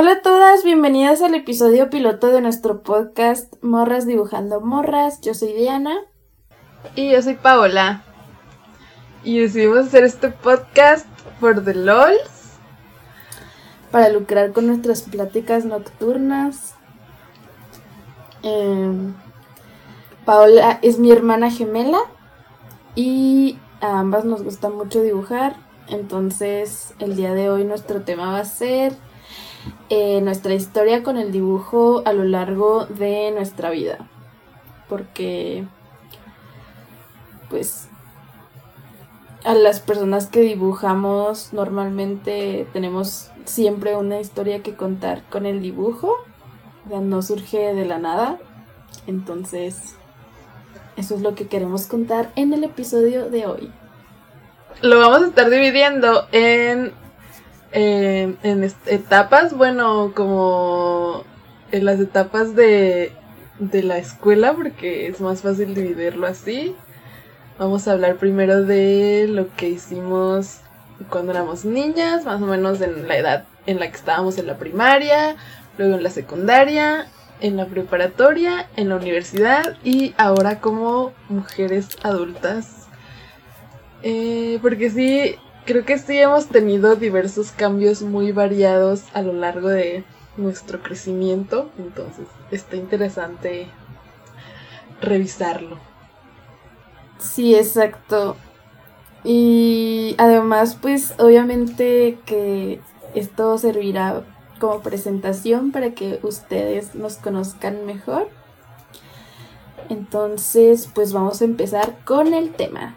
Hola a todas, bienvenidas al episodio piloto de nuestro podcast Morras dibujando morras. Yo soy Diana. Y yo soy Paola. Y decidimos hacer este podcast por The LOLs. Para lucrar con nuestras pláticas nocturnas. Em, Paola es mi hermana gemela y a ambas nos gusta mucho dibujar. Entonces el día de hoy nuestro tema va a ser eh, nuestra historia con el dibujo a lo largo de nuestra vida. Porque, pues, a las personas que dibujamos normalmente tenemos siempre una historia que contar con el dibujo. O no surge de la nada. Entonces, eso es lo que queremos contar en el episodio de hoy. Lo vamos a estar dividiendo en eh, en etapas, bueno, como en las etapas de, de la escuela, porque es más fácil dividirlo así. Vamos a hablar primero de lo que hicimos cuando éramos niñas, más o menos en la edad en la que estábamos en la primaria, luego en la secundaria, en la preparatoria, en la universidad y ahora como mujeres adultas. Eh, porque sí, creo que sí hemos tenido diversos cambios muy variados a lo largo de nuestro crecimiento, entonces está interesante revisarlo. Sí, exacto. Y además, pues obviamente que esto servirá como presentación para que ustedes nos conozcan mejor. Entonces, pues vamos a empezar con el tema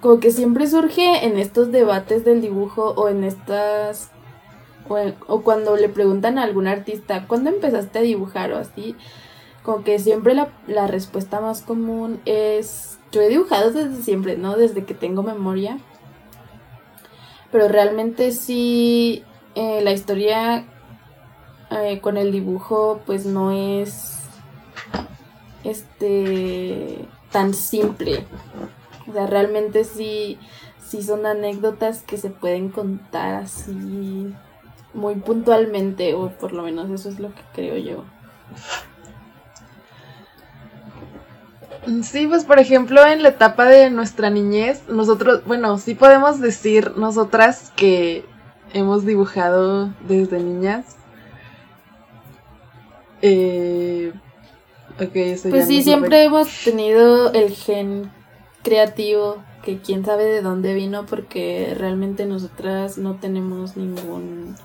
como que siempre surge en estos debates del dibujo o en estas o, cuando le preguntan a algún artista, ¿cuándo empezaste a dibujar o así? Como que siempre la, la respuesta más común es, yo he dibujado desde siempre, ¿no? Desde que tengo memoria. Pero realmente sí, eh, la historia eh, con el dibujo pues no es este tan simple. O sea, realmente sí, sí son anécdotas que se pueden contar así muy puntualmente, o por lo menos eso es lo que creo yo. Sí, pues por ejemplo en la etapa de nuestra niñez, nosotros, bueno, sí podemos decir nosotras que hemos dibujado desde niñas. Eh, pues sí, siempre hemos tenido el gen creativo que quién sabe de dónde vino porque realmente nosotras no tenemos ningún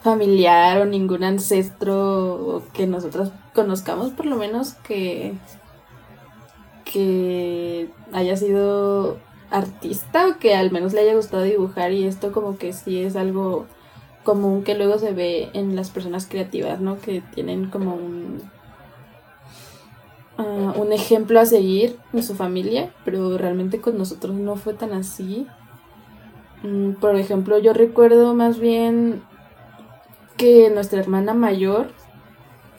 familiar o ningún ancestro que nosotras conozcamos por lo menos que que haya sido artista o que al menos le haya gustado dibujar y esto como que sí es algo común que luego se ve en las personas creativas, ¿no? Que tienen como un Ah, un ejemplo a seguir en su familia, pero realmente con nosotros no fue tan así. Mm, por ejemplo, yo recuerdo más bien que nuestra hermana mayor,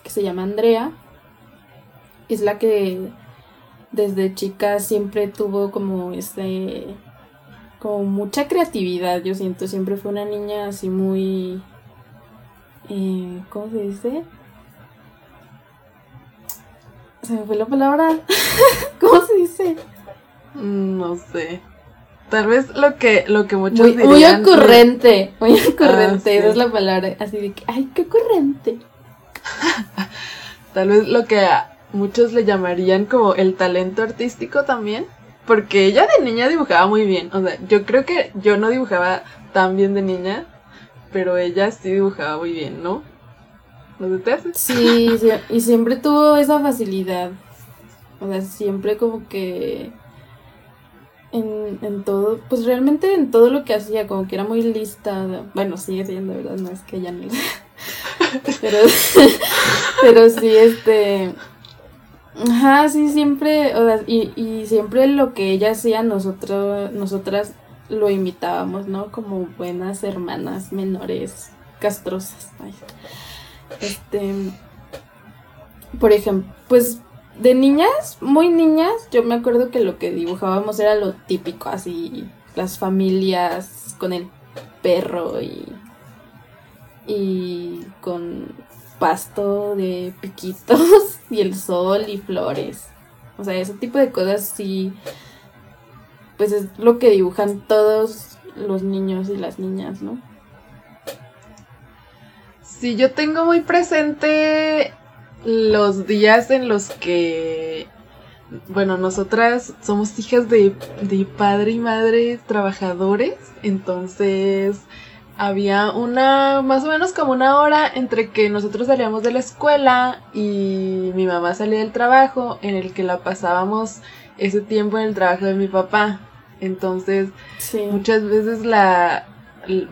que se llama Andrea, es la que desde chica siempre tuvo como este como mucha creatividad, yo siento, siempre fue una niña así muy eh, ¿cómo se dice? Se me fue la palabra. ¿Cómo se dice? No sé. Tal vez lo que, lo que muchos muy, dirían... Muy ocurrente, muy ocurrente, ah, esa es la palabra. Así de que, ay, qué ocurrente. Tal vez lo que a muchos le llamarían como el talento artístico también. Porque ella de niña dibujaba muy bien. O sea, yo creo que yo no dibujaba tan bien de niña, pero ella sí dibujaba muy bien, ¿no? ¿No te Sí, y siempre tuvo esa facilidad. O sea, siempre como que en, en todo, pues realmente en todo lo que hacía, como que era muy lista. Bueno, sigue siendo, ¿verdad? No es que ya no. pero, pero sí, este. Ajá, sí, siempre, o sea, y, y siempre lo que ella hacía, nosotros, nosotras lo imitábamos, ¿no? Como buenas hermanas menores castrosas. Este, por ejemplo, pues de niñas, muy niñas, yo me acuerdo que lo que dibujábamos era lo típico, así las familias con el perro y y con pasto de piquitos y el sol y flores. O sea, ese tipo de cosas sí, pues es lo que dibujan todos los niños y las niñas, ¿no? Sí, yo tengo muy presente los días en los que, bueno, nosotras somos hijas de, de padre y madre trabajadores, entonces había una, más o menos como una hora entre que nosotros salíamos de la escuela y mi mamá salía del trabajo, en el que la pasábamos ese tiempo en el trabajo de mi papá. Entonces, muchas veces la,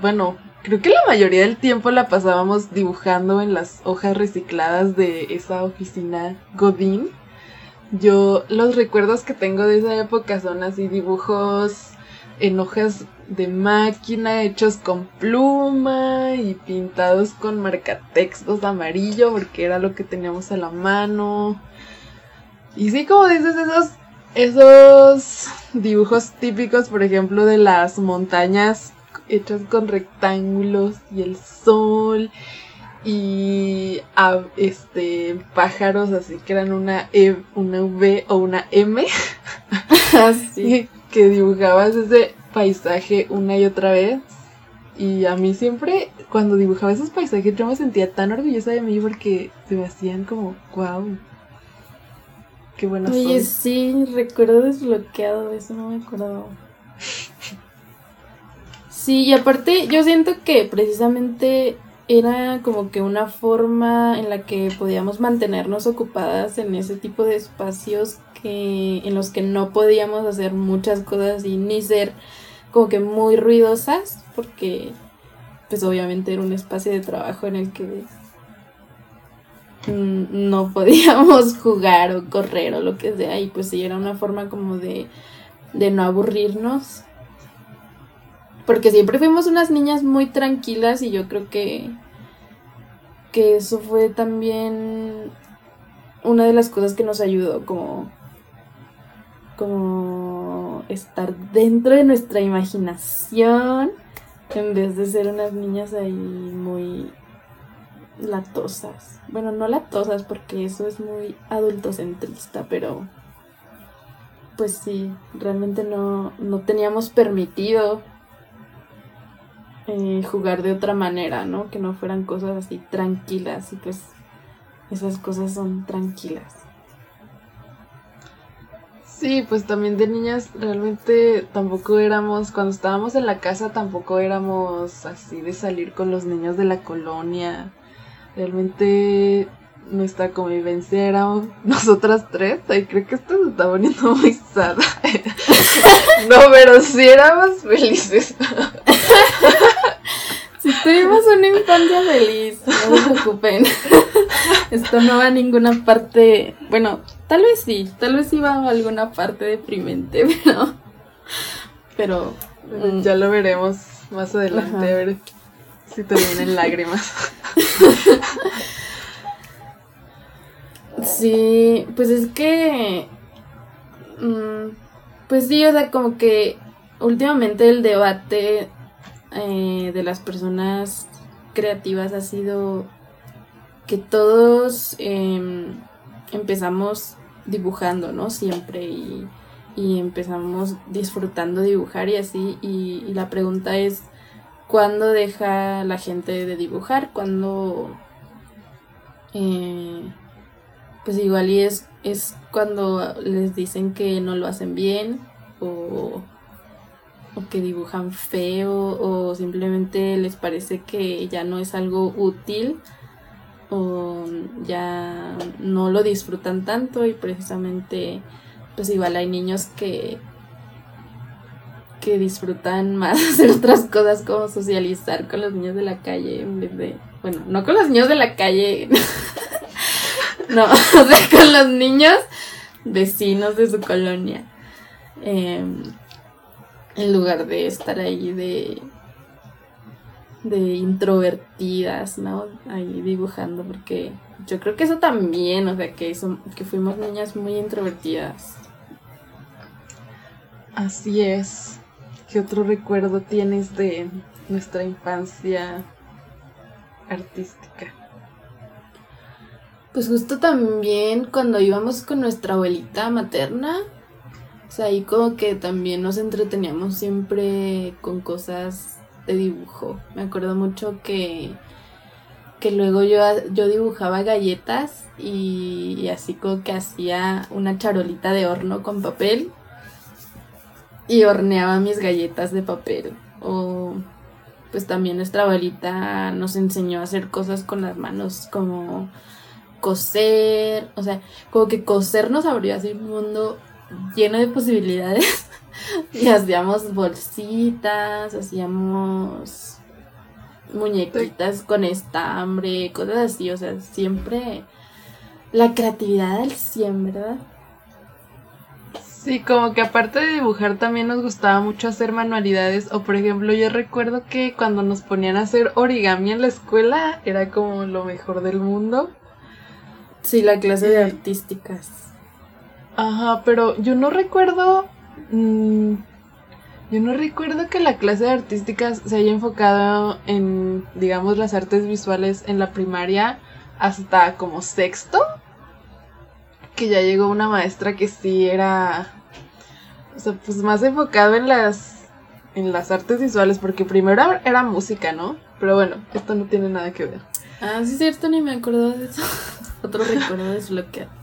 bueno, creo que la mayoría del tiempo la pasábamos dibujando en las hojas recicladas de esa oficina Godín. Yo los recuerdos que tengo de esa época son así dibujos en hojas de máquina hechos con pluma y pintados con marcatextos amarillo porque era lo que teníamos a la mano. Y sí, como dices, esos, esos dibujos típicos, por ejemplo, de las montañas hechas con rectángulos y el sol y este pájaros así que eran una E, una V o una M. así. Que dibujabas ese paisaje una y otra vez. Y a mí siempre, cuando dibujaba esos paisajes, yo me sentía tan orgullosa de mí porque se me hacían como, wow. Qué buenas Oye, sí, recuerdo desbloqueado, eso no me acuerdo. Sí, y aparte yo siento que precisamente era como que una forma en la que podíamos mantenernos ocupadas en ese tipo de espacios que en los que no podíamos hacer muchas cosas y ni ser como que muy ruidosas porque pues obviamente era un espacio de trabajo en el que no podíamos jugar o correr o lo que sea y pues sí era una forma como de, de no aburrirnos porque siempre fuimos unas niñas muy tranquilas y yo creo que que eso fue también una de las cosas que nos ayudó como como estar dentro de nuestra imaginación en vez de ser unas niñas ahí muy latosas. Bueno, no latosas porque eso es muy adultocentrista, pero pues sí, realmente no, no teníamos permitido eh, jugar de otra manera, ¿no? Que no fueran cosas así tranquilas y pues esas cosas son tranquilas. Sí, pues también de niñas realmente tampoco éramos, cuando estábamos en la casa tampoco éramos así de salir con los niños de la colonia. Realmente nuestra convivencia era nosotras tres. Ay, creo que esto se está poniendo muy sad. no, pero sí éramos felices. Si tuvimos una infancia feliz, no se preocupen. Esto no va a ninguna parte. Bueno, tal vez sí, tal vez iba a alguna parte deprimente, pero. Pero. Mm. ya lo veremos más adelante, a ver si te vienen lágrimas. Sí, pues es que. Mm, pues sí, o sea, como que últimamente el debate eh, de las personas creativas ha sido que todos em, empezamos dibujando, ¿no? Siempre y, empezamos disfrutando dibujar y así. Y, la pregunta es, ¿cuándo deja la gente de dibujar? ¿Cuándo... Eh, pues igual y es, es cuando les dicen que no lo hacen bien o o que dibujan feo o simplemente les parece que ya no es algo útil o ya no lo disfrutan tanto y precisamente pues igual hay niños que que disfrutan más hacer otras cosas como socializar con los niños de la calle en vez de bueno no con los niños de la calle no o sea con los niños vecinos de su colonia. Eh, en lugar de estar ahí de de introvertidas, ¿no? Ahí dibujando porque yo creo que eso también, o sea, que eso, que fuimos niñas muy introvertidas. Así es. ¿Qué otro recuerdo tienes de nuestra infancia artística? Pues justo también cuando íbamos con nuestra abuelita materna, sea, ahí como que también nos entreteníamos siempre con cosas de dibujo. Me acuerdo mucho que, que luego yo, yo dibujaba galletas y, y así como que hacía una charolita de horno con papel y horneaba mis galletas de papel. O pues también nuestra abuelita nos enseñó a hacer cosas con las manos como coser, o sea, como que coser nos abrió así un mundo lleno de posibilidades. y hacíamos bolsitas, hacíamos muñequitas con estambre, cosas así, o sea, siempre la creatividad al 100, ¿verdad? Sí, como que aparte de dibujar también nos gustaba mucho hacer manualidades o por ejemplo yo recuerdo que cuando nos ponían a hacer origami en la escuela era como lo mejor del mundo. Sí, la clase de artísticas. Ajá, pero yo no recuerdo. Mm, yo no recuerdo que la clase de artísticas se haya enfocado en, digamos, las artes visuales en la primaria hasta como sexto. Que ya llegó una maestra que sí era. O sea, pues más enfocado en las. en las artes visuales, porque primero era música, ¿no? Pero bueno, esto no tiene nada que ver. Ah, sí, es cierto, ni me acuerdo de eso. Otro recuerdo desbloqueado.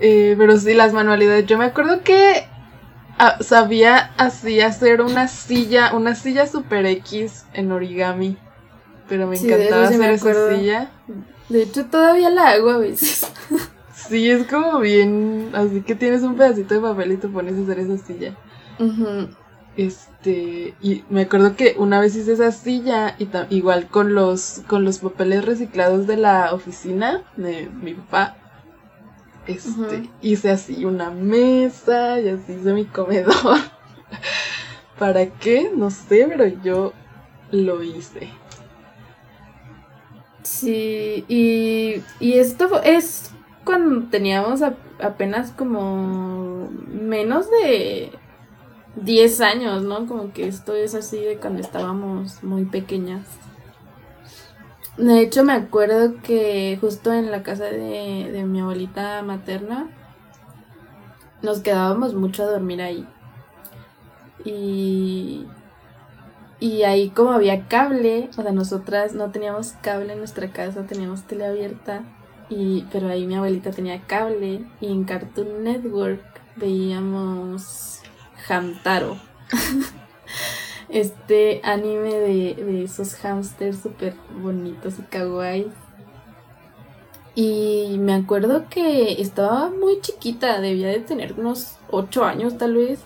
Eh, pero sí, las manualidades. Yo me acuerdo que ah, sabía así hacer una silla, una silla super X en origami. Pero me encantaba hacer esa silla. De hecho, todavía la hago a veces. sí, es como bien. Así que tienes un pedacito de papel y te pones a hacer esa silla. Este, y me acuerdo que una vez hice esa silla, y igual con los, con los papeles reciclados de la oficina de mi papá. Este, hice así una mesa y así hice mi comedor. ¿Para qué? No sé, pero yo lo hice. Sí, y, y esto es cuando teníamos apenas como menos de 10 años, ¿no? Como que esto es así de cuando estábamos muy pequeñas. De hecho, me acuerdo que justo en la casa de, de mi abuelita materna nos quedábamos mucho a dormir ahí. Y, y ahí como había cable, o sea, nosotras no teníamos cable en nuestra casa, teníamos tele abierta, y, pero ahí mi abuelita tenía cable y en Cartoon Network veíamos Hamtaro. este anime de, esos hamsters súper bonitos y kawaii. Y me acuerdo que estaba muy chiquita, debía de tener unos 8 años tal vez.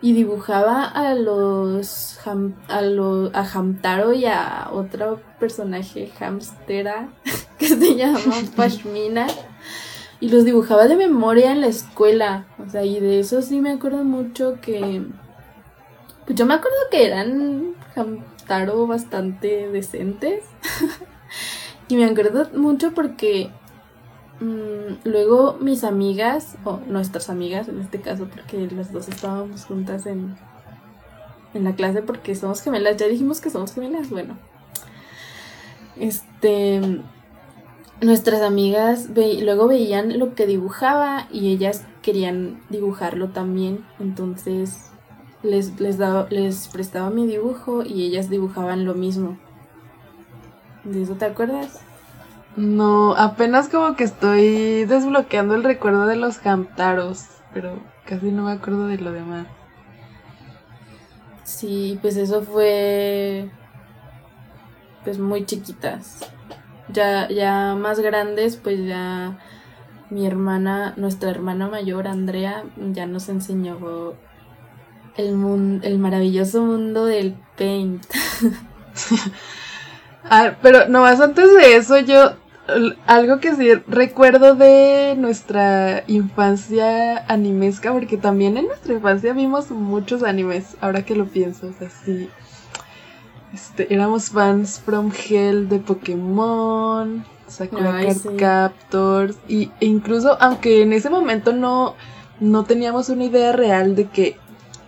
Y dibujaba a los, a, los a Hamtaro y a otro personaje hamstera que se llama Pashmina y los dibujaba de memoria en la escuela. O sea, y de eso sí me acuerdo mucho que. Pues yo me acuerdo que eran Hamtaro bastante decentes. y me acuerdo mucho porque mm, luego mis amigas, o nuestras amigas en este caso, porque las dos estábamos juntas en, en la clase porque somos gemelas. Ya dijimos que somos gemelas, bueno. Este nuestras amigas luego veían lo que dibujaba y ellas querían dibujarlo también. Entonces les, les, les prestaba mi dibujo y ellas dibujaban lo mismo. ¿De eso te acuerdas? No, apenas como que estoy desbloqueando el recuerdo de los Hamtaros, pero casi no me acuerdo de lo demás. Sí, pues eso fue pues muy chiquitas ya, ya más grandes, pues ya mi hermana, nuestra hermana mayor, Andrea, ya nos enseñó el, mundo, el maravilloso mundo del paint. ah, pero nomás antes de eso, yo algo que sí recuerdo de nuestra infancia animesca, porque también en nuestra infancia vimos muchos animes, ahora que lo pienso, o sea, sí. Este, éramos fans from Hell de Pokémon, Sakura Card Captors, y, e incluso aunque en ese momento no, no teníamos una idea real de que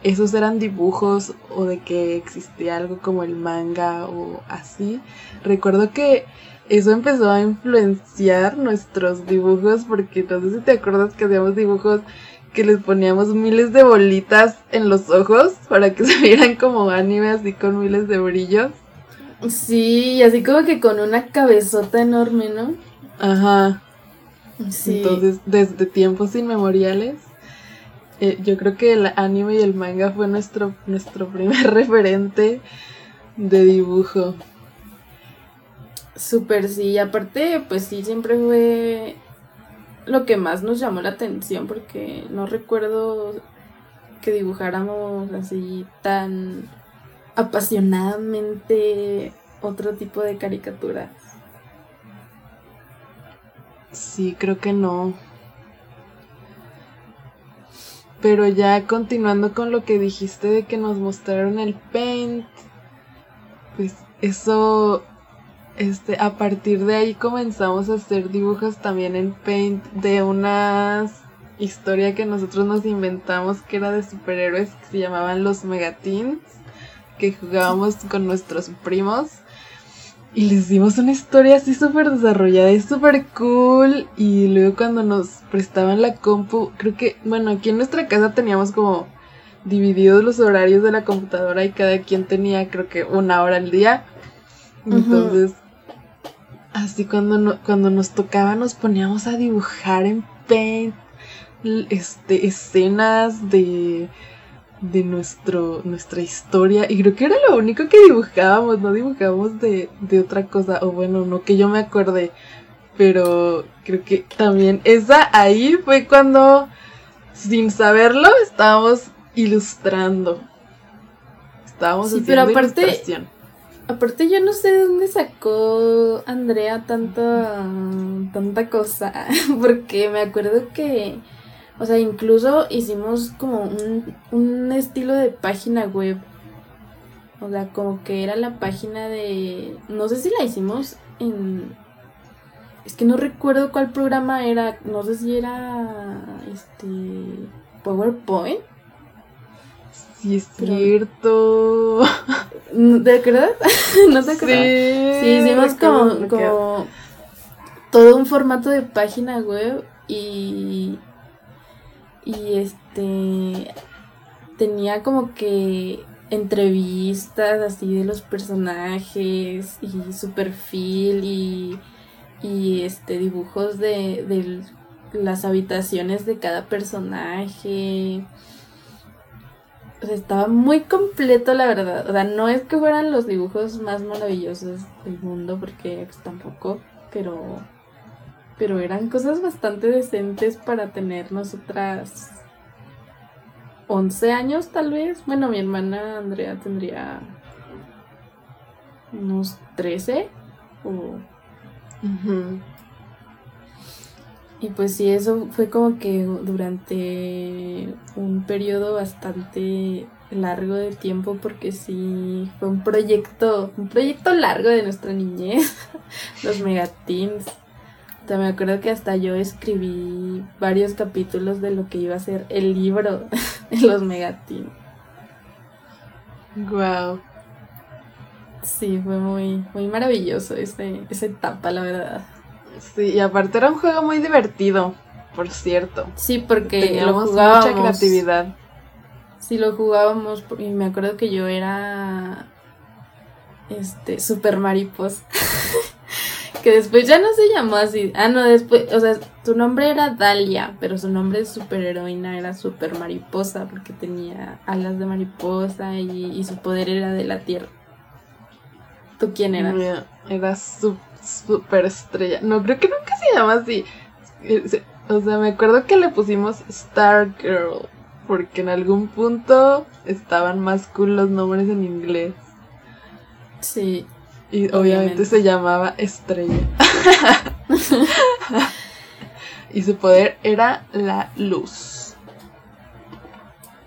esos eran dibujos o de que existía algo como el manga o así. Recuerdo que eso empezó a influenciar nuestros dibujos porque no sé si te acuerdas que hacíamos dibujos que les poníamos miles de bolitas en los ojos para que se vieran como anime así con miles de brillos. Sí, así como que con una cabezota enorme, ¿no? Ajá. Sí. Entonces, desde tiempos inmemoriales, eh, yo creo que el anime y el manga fue nuestro, nuestro primer referente de dibujo. Súper, sí. Aparte, pues sí, siempre fue lo que más nos llamó la atención porque no recuerdo que dibujáramos así tan apasionadamente otro tipo de caricaturas. Sí, creo que no. Pero ya continuando con lo que dijiste de que nos mostraron el paint, pues eso, este, a partir de ahí comenzamos a hacer dibujos también en paint de una historia que nosotros nos inventamos que era de superhéroes que se llamaban los Megatins, que jugábamos con nuestros primos. Y les dimos una historia así súper desarrollada y súper cool. Y luego cuando nos prestaban la compu, creo que, bueno, aquí en nuestra casa teníamos como divididos los horarios de la computadora y cada quien tenía creo que una hora al día. Entonces, así cuando, cuando nos tocaba nos poníamos a dibujar en Paint este, escenas de de nuestro, nuestra historia. Y creo que era lo único que dibujábamos, no dibujábamos de, de otra cosa, o bueno, no que yo me acuerde, pero creo que también esa ahí fue cuando, sin saberlo, estábamos ilustrando. Estábamos sí, pero aparte, Aparte yo no sé de dónde sacó Andrea tanta, tanta cosa, porque me acuerdo que o sea, incluso hicimos como un, un estilo de página web. O sea, como que era la página de... No sé si la hicimos en... Es que no recuerdo cuál programa era. No sé si era... Este... PowerPoint. Sí, es cierto. ¿De verdad? no te acuerdas. Sí, sí hicimos como, como todo un formato de página web y y este tenía como que entrevistas así de los personajes y su perfil y, y este dibujos de, las habitaciones de cada personaje. Estaba muy completo, la verdad. O sea, no es que fueran los dibujos más maravillosos del mundo, porque pues, tampoco, pero pero eran cosas bastante decentes para tener nosotras 11 años tal vez. Bueno, mi hermana Andrea tendría unos 13 o... Y pues sí, eso fue como que durante un periodo bastante largo de tiempo porque sí fue un proyecto, un proyecto largo de nuestra niñez, los megatins me acuerdo que hasta yo escribí varios capítulos de lo que iba a ser el libro de los Megatin. Wow. Sí, fue muy, muy maravilloso ese, esa etapa, la verdad. Sí, y aparte era un juego muy divertido, por cierto. Sí, porque Teníamos mucha creatividad. Sí, lo jugábamos y me acuerdo que yo era este super mariposa. que después ya no se llamó así. Ah, no, después, o sea, su nombre era Dalia, pero su nombre de superheroína era Super Mariposa, porque tenía alas de mariposa y, su poder era de la tierra. ¿Tú quién eras? era su, super estrella. No, creo que nunca se llama así. O sea, me acuerdo que le pusimos Star Girl, porque en algún punto estaban más cool los nombres en inglés. Sí, y obviamente, se llamaba Estrella. y su poder era la luz.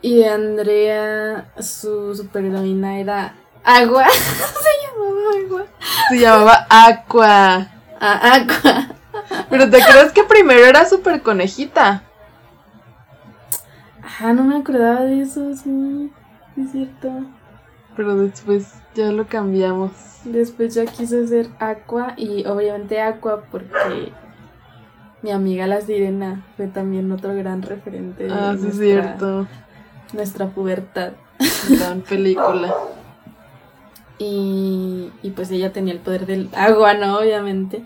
Y Andrea, su superheroína era agua. se llamaba agua. Se llamaba Aqua. Ah, Aqua. Pero te crees que primero era super conejita. Ah, no me acordaba de eso, sí, es cierto. Pero después ya lo cambiamos. Después ya quise ser Aqua y obviamente Aqua porque mi amiga La Sirena fue también otro gran referente. De Ah, sí, es nuestra, cierto. Nuestra pubertad. Gran película. Y, y pues ella tenía el poder del agua, ¿no? Obviamente.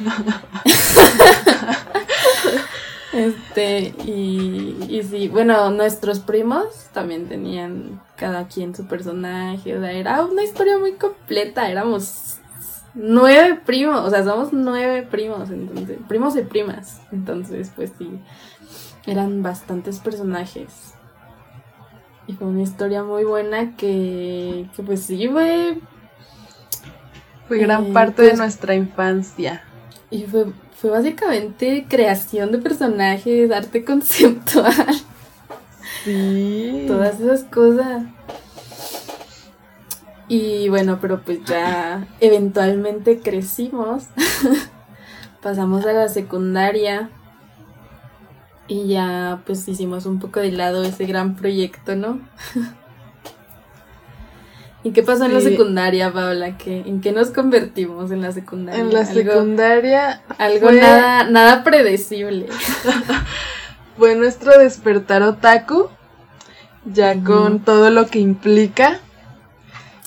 este, y, y sí, bueno, nuestros primos también tenían cada quien su personaje, o sea, era una historia muy completa, éramos nueve primos, o sea, somos nueve primos, entonces, primos y primas, entonces, pues sí, eran bastantes personajes. Y fue una historia muy buena que, que pues sí, fue Fue gran Eh, parte de pues- nuestra infancia. Y fue, fue básicamente creación de personajes, arte conceptual, Sí. todas esas cosas. Y bueno, pero pues ya eventualmente crecimos, pasamos a la secundaria y ya pues hicimos un poco de lado ese gran proyecto, ¿no? ¿Y qué pasó en la secundaria, Paola? ¿Qué, ¿En qué nos convertimos en la secundaria? En la Algo- secundaria Algo fue, nada, nada predecible. fue nuestro despertar otaku. Ya con todo lo que implica.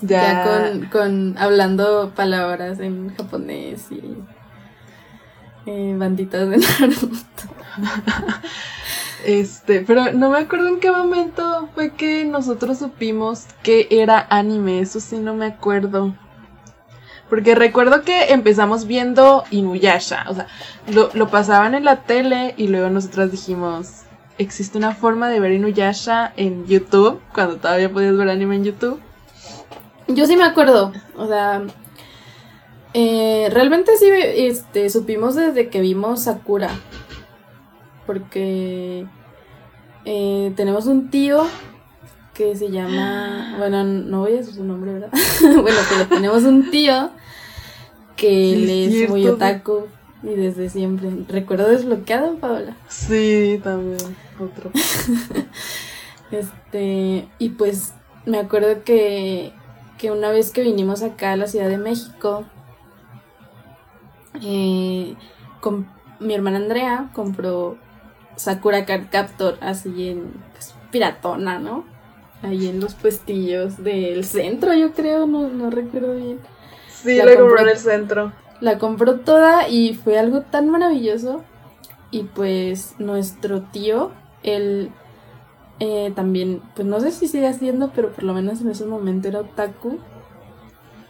Ya, Ya, con, con hablando palabras en japonés y eh, banditas de Naruto. Este, pero no me acuerdo en qué momento fue que nosotros supimos que era anime, eso sí no me acuerdo. Porque recuerdo que empezamos viendo Inuyasha, o sea, lo, lo pasaban en la tele y luego nosotras dijimos, existe una forma de ver Inuyasha en YouTube, cuando todavía podías ver anime en YouTube. Yo sí me acuerdo, o sea, eh, realmente sí este, supimos desde que vimos Sakura, porque eh, tenemos un tío que se llama, bueno, no voy a decir su nombre, ¿verdad? bueno, pero tenemos un tío que él es cierto. muy otaku y desde siempre. ¿Recuerdo desbloqueado, Paola? Sí, también, otro. Este, y pues me acuerdo que, que una vez que vinimos acá a la Ciudad de México, eh, com- mi hermana Andrea compró Sakura Card Captor así en pues, piratona, ¿no? Ahí en los puestillos del centro, yo creo, no, no recuerdo bien. Sí, La la compró en el centro. La compró toda y fue algo tan maravilloso. Y pues nuestro tío, él eh, también, pues no sé si sigue haciendo, pero por lo menos en ese momento era otaku.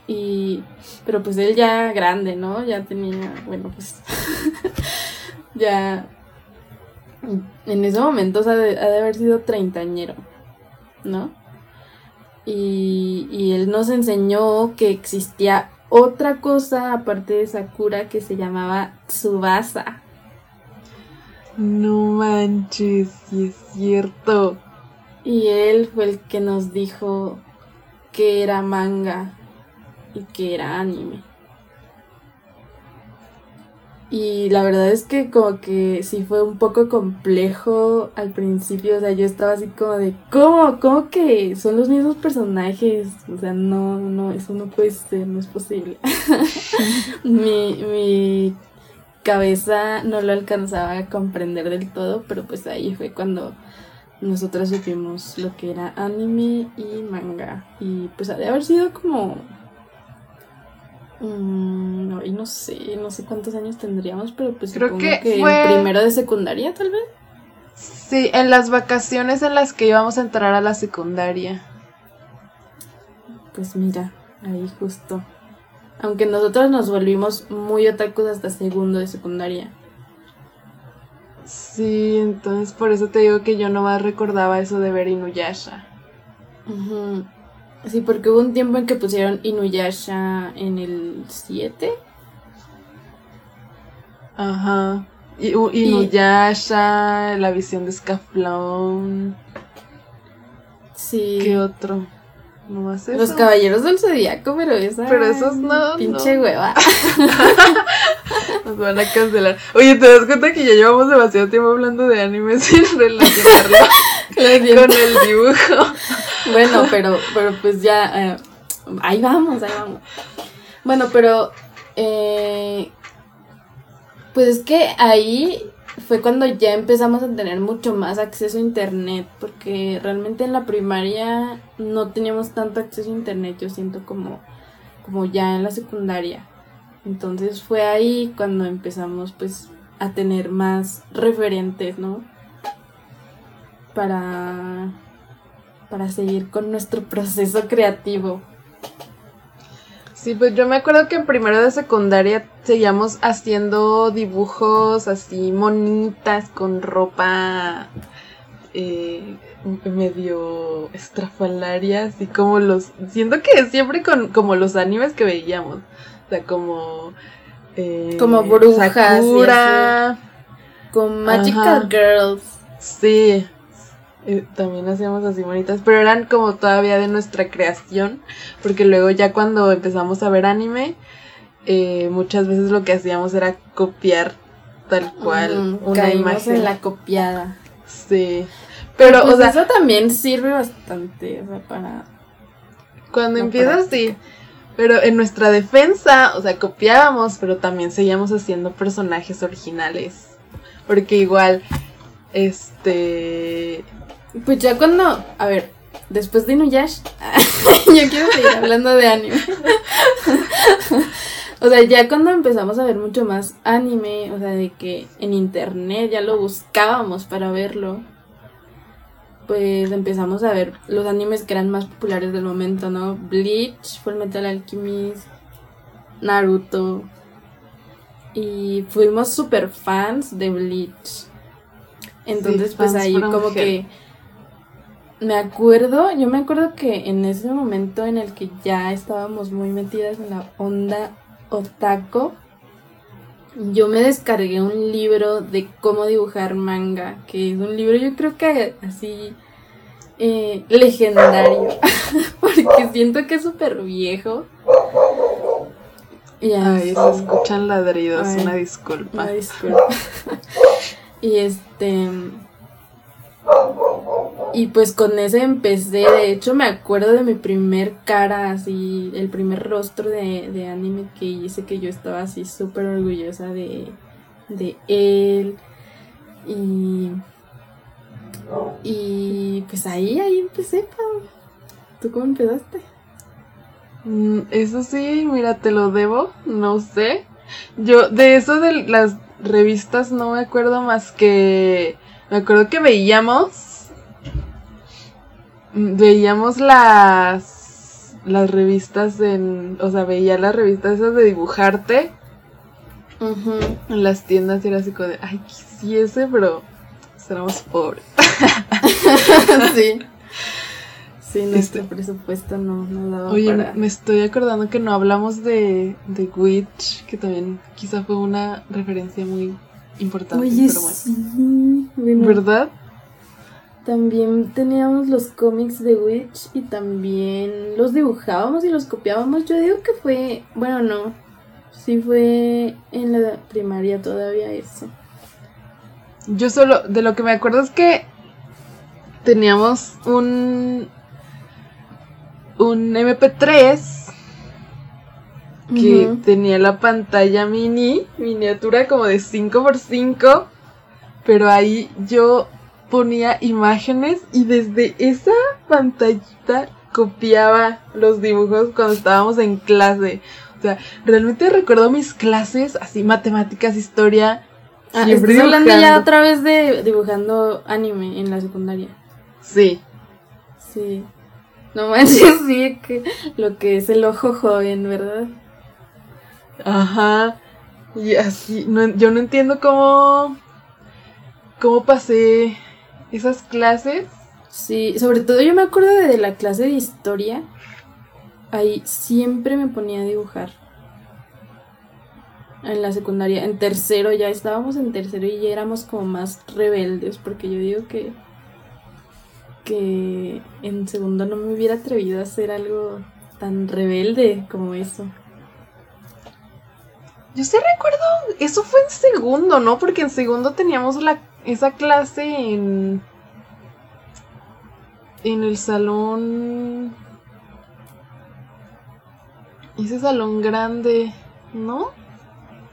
Y, pero pues él ya grande, ¿no? Ya tenía, bueno, pues ya en ese momento o sea, de- ha de haber sido treintañero, ¿no? Y, y él nos enseñó que existía otra cosa aparte de Sakura que se llamaba Tsubasa. No manches, sí es cierto. Y él fue el que nos dijo que era manga y que era anime. Y la verdad es que como que sí fue un poco complejo al principio, o sea, yo estaba así como de, ¿cómo? ¿Cómo que son los mismos personajes? O sea, no, no, eso no puede ser, no es posible. mi, mi cabeza no lo alcanzaba a comprender del todo, pero pues ahí fue cuando nosotras supimos lo que era anime y manga. Y pues ha de haber sido como... mm, no, y no sé, no sé cuántos años tendríamos, pero pues Creo que que, fue- primero de secundaria tal vez. Sí, en las vacaciones en las que íbamos a entrar a la secundaria. Pues mira, ahí justo. Aunque nosotros nos volvimos muy otakus hasta segundo de secundaria. Sí, entonces por eso te digo que yo nomás recordaba eso de ver Inuyasha. Ujú. Sí, porque hubo un tiempo en que pusieron Inuyasha en el 7. Ajá. Y, Inuyasha, la visión de Scaflón. Sí. ¿Qué otro? Nomás eso. Los caballeros del zodiaco, pero esa. Pero esos no, Pinche no. hueva. Nos van a cancelar. Oye, ¿te das cuenta que ya llevamos demasiado tiempo hablando de anime sin relacionarlo con el dibujo? Bueno, pero, pero pues ya, eh, ahí vamos, ahí vamos. Bueno, pero, eh, pues es que ahí fue cuando ya empezamos a tener mucho más acceso a internet, porque realmente en la primaria no teníamos tanto acceso a internet, yo siento como, como ya en la secundaria. Entonces fue ahí cuando empezamos pues a tener más referentes, ¿no? Para, para seguir con nuestro proceso creativo. Sí, pues yo me acuerdo que en primero de secundaria seguíamos haciendo dibujos así monitas con ropa eh, medio estrafalaria, así como los... Siento que siempre con como los animes que veíamos. O sea, como... Eh, como brujas. Sakura, con Magical Girls. Sí, también hacíamos así bonitas, pero eran como todavía de nuestra creación, porque luego ya cuando empezamos a ver anime, eh, muchas veces lo que hacíamos era copiar tal cual una imagen. en la copiada. Sí. Pero, pues o sea, eso también sirve bastante, o sea, para... Cuando empiezas, sí. Pero en nuestra defensa, o sea, copiábamos, pero también seguíamos haciendo personajes originales. Porque igual, este pues ya cuando, a ver, después de Inuyasha, yo quiero seguir hablando de anime. o sea, ya cuando empezamos a ver mucho más anime, o sea, de que en internet ya lo buscábamos para verlo, pues empezamos a ver los animes que eran más populares del momento, ¿no? Bleach, Full Metal Alchemist, Naruto. Y fuimos super fans de Bleach. Entonces, pues ahí como que me acuerdo, yo me acuerdo que en ese momento en el que ya estábamos muy metidas en la onda otaku, yo me descargué un libro de cómo dibujar manga, que es un libro yo creo que así eh, legendario, porque siento que es súper viejo. Y Ay, se escuchan ladridos, una disculpa. Una disculpa. y este y pues con ese empecé, de hecho me acuerdo de mi primer cara, así, el primer rostro de, anime que hice, que yo estaba así súper orgullosa de, de él. Y, y pues ahí, ahí empecé, ¿Tú cómo empezaste? Mm, eso sí, mira, te lo debo, no sé. Yo de eso de las revistas no me acuerdo más que... Me acuerdo que veíamos veíamos las las revistas en, o sea, veía las revistas esas de dibujarte en las tiendas y era así como de, ay, quisiese, pero seremos pobres. sí. Sí, nuestro este presupuesto no, no daba Oye, me estoy acordando que no hablamos de, de Witch, que también quizá fue una referencia muy importante. Oye, sí. ¿Verdad? También teníamos los cómics de Witch y también los dibujábamos y los copiábamos. Yo digo que fue, bueno, no, sí fue en la primaria todavía eso. Yo solo, de lo que me acuerdo es que teníamos un, un MP3 que tenía la pantalla mini, miniatura como de 5x5, pero ahí yo ponía imágenes y desde esa pantallita copiaba los dibujos cuando estábamos en clase. O sea, realmente recuerdo mis clases, así matemáticas, historia. Ah, estás hablando ya otra vez de dibujando anime en la secundaria. Sí. Sí. No manches, sí, que lo que es el ojo joven, ¿verdad? Ajá. Y así, no, yo no entiendo cómo. Cómo pasé esas clases. Sí, sobre todo yo me acuerdo de la clase de historia. Ahí siempre me ponía a dibujar. En la secundaria, en tercero ya estábamos en tercero y ya éramos como más rebeldes, porque yo digo que que en segundo no me hubiera atrevido a hacer algo tan rebelde como eso. Yo sí recuerdo, eso fue en segundo, ¿no? Porque en segundo teníamos la, esa clase en... En el salón... Ese salón grande, ¿no?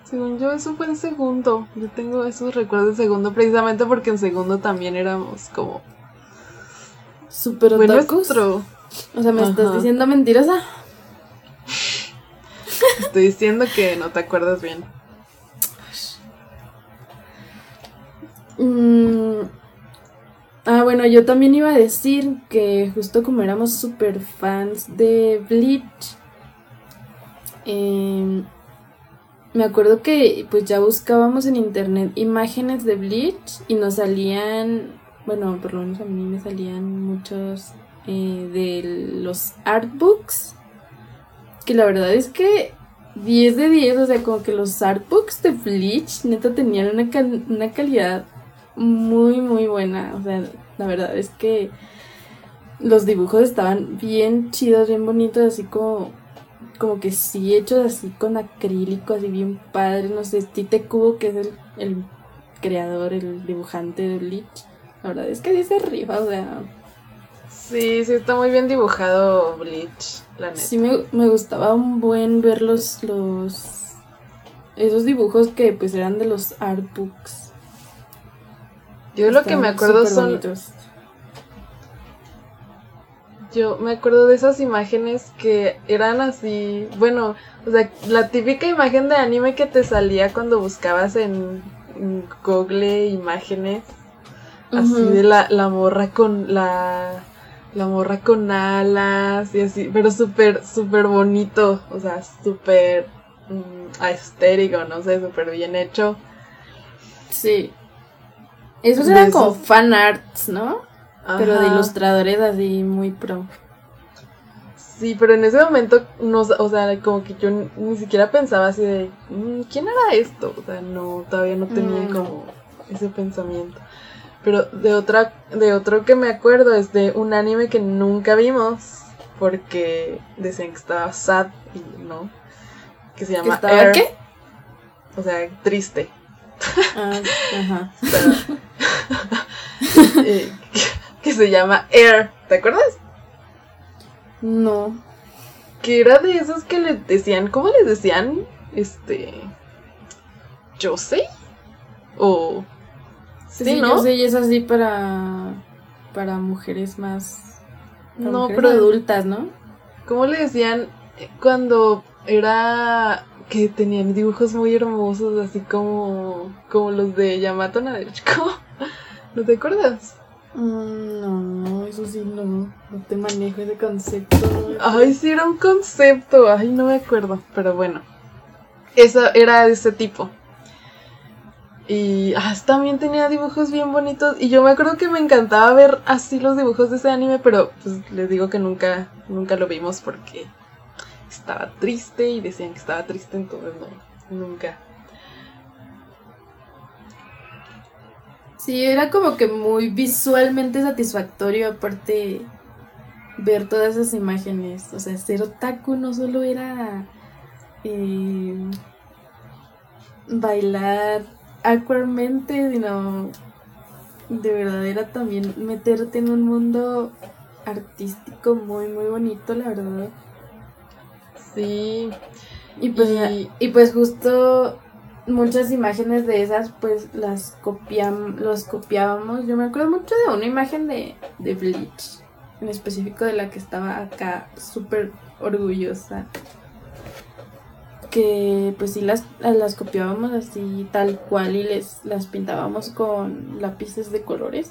Según yo, eso fue en segundo. Yo tengo esos recuerdos de segundo precisamente porque en segundo también éramos como... Super otakus. O sea, ¿me estás diciendo mentirosa? Estoy diciendo que no te acuerdas bien. Mm. Ah, bueno, yo también iba a decir que justo como éramos super fans de Bleach, em, me acuerdo que pues ya buscábamos en internet imágenes de Bleach y nos salían, bueno, por lo menos a mí me salían muchos eh, de los artbooks. Que la verdad es que 10 de 10, o sea, como que los artbooks de Bleach neta tenían una, una calidad muy, muy buena. O sea, la verdad es que los dibujos estaban bien chidos, bien bonitos, así como, como que sí, hechos así con acrílico, así bien padre. No sé, Tite Kubo, que es el, el creador, el dibujante de Bleach. La verdad es que dice arriba, o sea, Sí, sí, está muy bien dibujado Bleach, la neta. Sí, me, gustaba un buen ver los, los. Esos dibujos que pues eran de los artbooks. Yo lo que me acuerdo son. Yo me acuerdo de esas imágenes que eran así. Bueno, o sea, la típica imagen de anime que te salía cuando buscabas en, Google imágenes. Así de la, la morra con la la morra con alas y así, pero súper, súper bonito, o sea, súper um, no sé, súper bien hecho. Sí. Esos eran como fan arts, ¿no? Pero de ilustradores así muy pro. Sí, pero en ese momento, no, o sea, como que yo ni siquiera pensaba así de, mm, ¿quién era esto? O sea, no, todavía no tenía mm. como ese pensamiento. Pero de otra, de otro que me acuerdo es de un anime que nunca vimos porque decían que estaba sad y no. Que se llama Air. qué? O sea, triste. Ah, ajá. Eh, que se llama Air. ¿Te acuerdas? No. Que era de esos que les decían, ¿cómo les decían? Este. Yo sé. O Sí, ¿no? yo sé, y es así para, para mujeres más... no, pero adultas, ¿no? ¿Cómo le decían cuando era que tenían dibujos muy hermosos, así como, como los de Yamato Nadeshiko? ¿No te acuerdas? Mm, no, eso sí no, no te manejo ese concepto. Ay, sí era un concepto, ay, no me acuerdo, pero bueno. Eso era de ese tipo. Y ah, también tenía dibujos bien bonitos. Y yo me acuerdo que me encantaba ver así los dibujos de ese anime, pero pues les digo que nunca, nunca lo vimos porque estaba triste y decían que estaba triste, entonces no, nunca. Sí, era como que muy visualmente satisfactorio, aparte ver todas esas imágenes. O sea, ser otaku no solo era eh, bailar awkwardmente, sino de verdad era también meterte en un mundo artístico muy, muy bonito, la verdad. Sí. Y pues, y... pues justo muchas imágenes de esas pues las copiam los copiábamos. Yo me acuerdo mucho de una imagen de, de Bleach, en específico de la que estaba acá súper orgullosa que pues sí las, las copiábamos así tal cual y les las pintábamos con lápices de colores.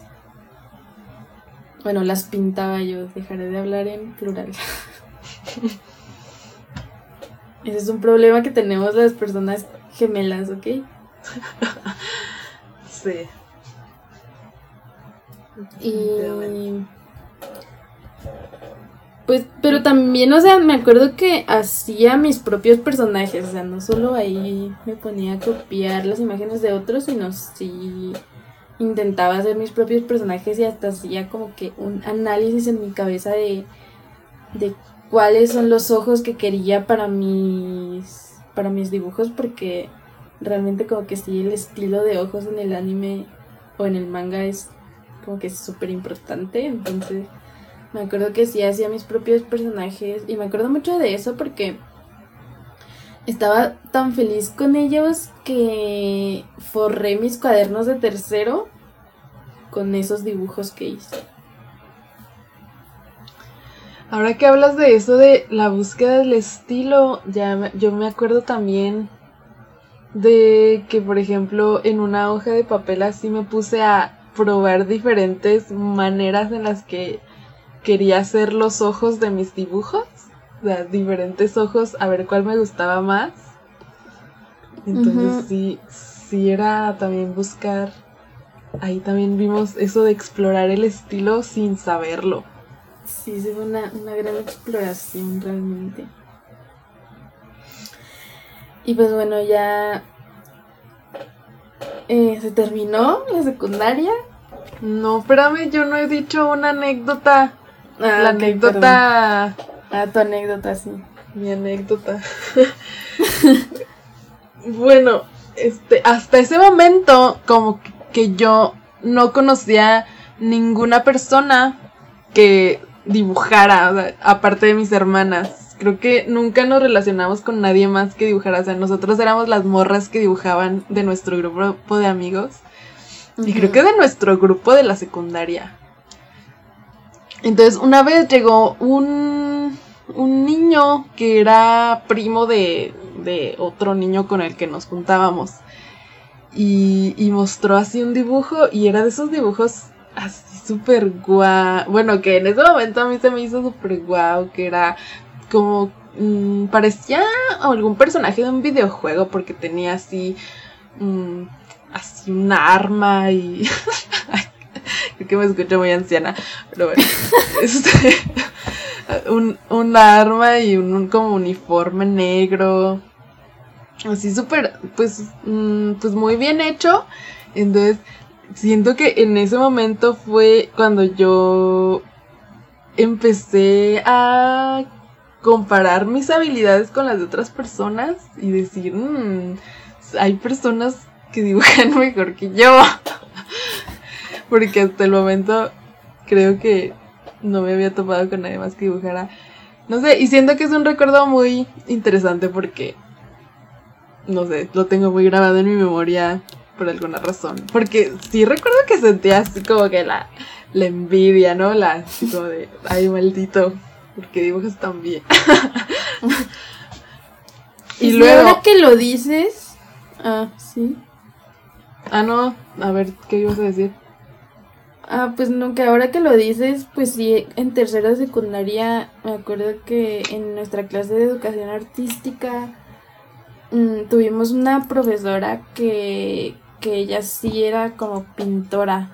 Bueno, las pintaba yo, dejaré de hablar en plural. Ese es un problema que tenemos las personas gemelas, ¿ok? sí. Y pues, pero también, o sea, me acuerdo que hacía mis propios personajes, o sea, no solo ahí me ponía a copiar las imágenes de otros, sino sí intentaba hacer mis propios personajes y hasta hacía como que un análisis en mi cabeza de, de cuáles son los ojos que quería para mis para mis dibujos porque realmente como que sí el estilo de ojos en el anime o en el manga es como que es súper importante, entonces me acuerdo que sí hacía mis propios personajes y me acuerdo mucho de eso porque estaba tan feliz con ellos que forré mis cuadernos de tercero con esos dibujos que hice. Ahora que hablas de eso de la búsqueda del estilo, ya yo me acuerdo también de que, por ejemplo, en una hoja de papel así me puse a probar diferentes maneras en las que quería hacer los ojos de mis dibujos. O sea, diferentes ojos, a ver cuál me gustaba más. Entonces sí, sí era también buscar. Ahí también vimos eso de explorar el estilo sin saberlo. Sí, fue una, una gran exploración realmente. Y pues bueno, ya eh, se terminó la secundaria. No, espérame, yo no he dicho una anécdota. Ah, la anécdota. Ah, tu anécdota, sí. Mi anécdota. bueno, este, hasta ese momento, como que yo no conocía ninguna persona que dibujara, aparte de mis hermanas. Creo que nunca nos relacionamos con nadie más que dibujara. O sea, nosotros éramos las morras que dibujaban de nuestro grupo de amigos. Y creo que de nuestro grupo de la secundaria. Entonces, una vez llegó un, un niño que era primo de, de otro niño con el que nos juntábamos. Y, y mostró así un dibujo y era de esos dibujos así súper guau. Bueno, que en ese momento a mí se me hizo súper guau, que era como mm, parecía algún personaje de un videojuego porque tenía así mm, así un arma y creo que me escucho muy anciana, pero bueno, este, un, un arma y un, como uniforme negro, así súper, pues, mm, pues muy bien hecho, entonces siento que en ese momento fue cuando yo empecé a comparar mis habilidades con las de otras personas y decir, mmm, hay personas que dibujan mejor que yo. Porque hasta el momento creo que no me había topado con nadie más que dibujara. No sé, y siento que es un recuerdo muy interesante porque, no sé, lo tengo muy grabado en mi memoria por alguna razón. Porque sí recuerdo que sentía así como que la, la envidia, ¿no? La así como de, ay, maldito, porque dibujas tan bien. y, luego... Ahora que lo dices... Ah, sí. Ah, no, a ver, ¿qué ibas a decir? Ah, pues no, que ahora que lo dices, pues sí, en tercera secundaria me acuerdo que en nuestra clase de educación artística mm, tuvimos una profesora que, que ella sí era como pintora.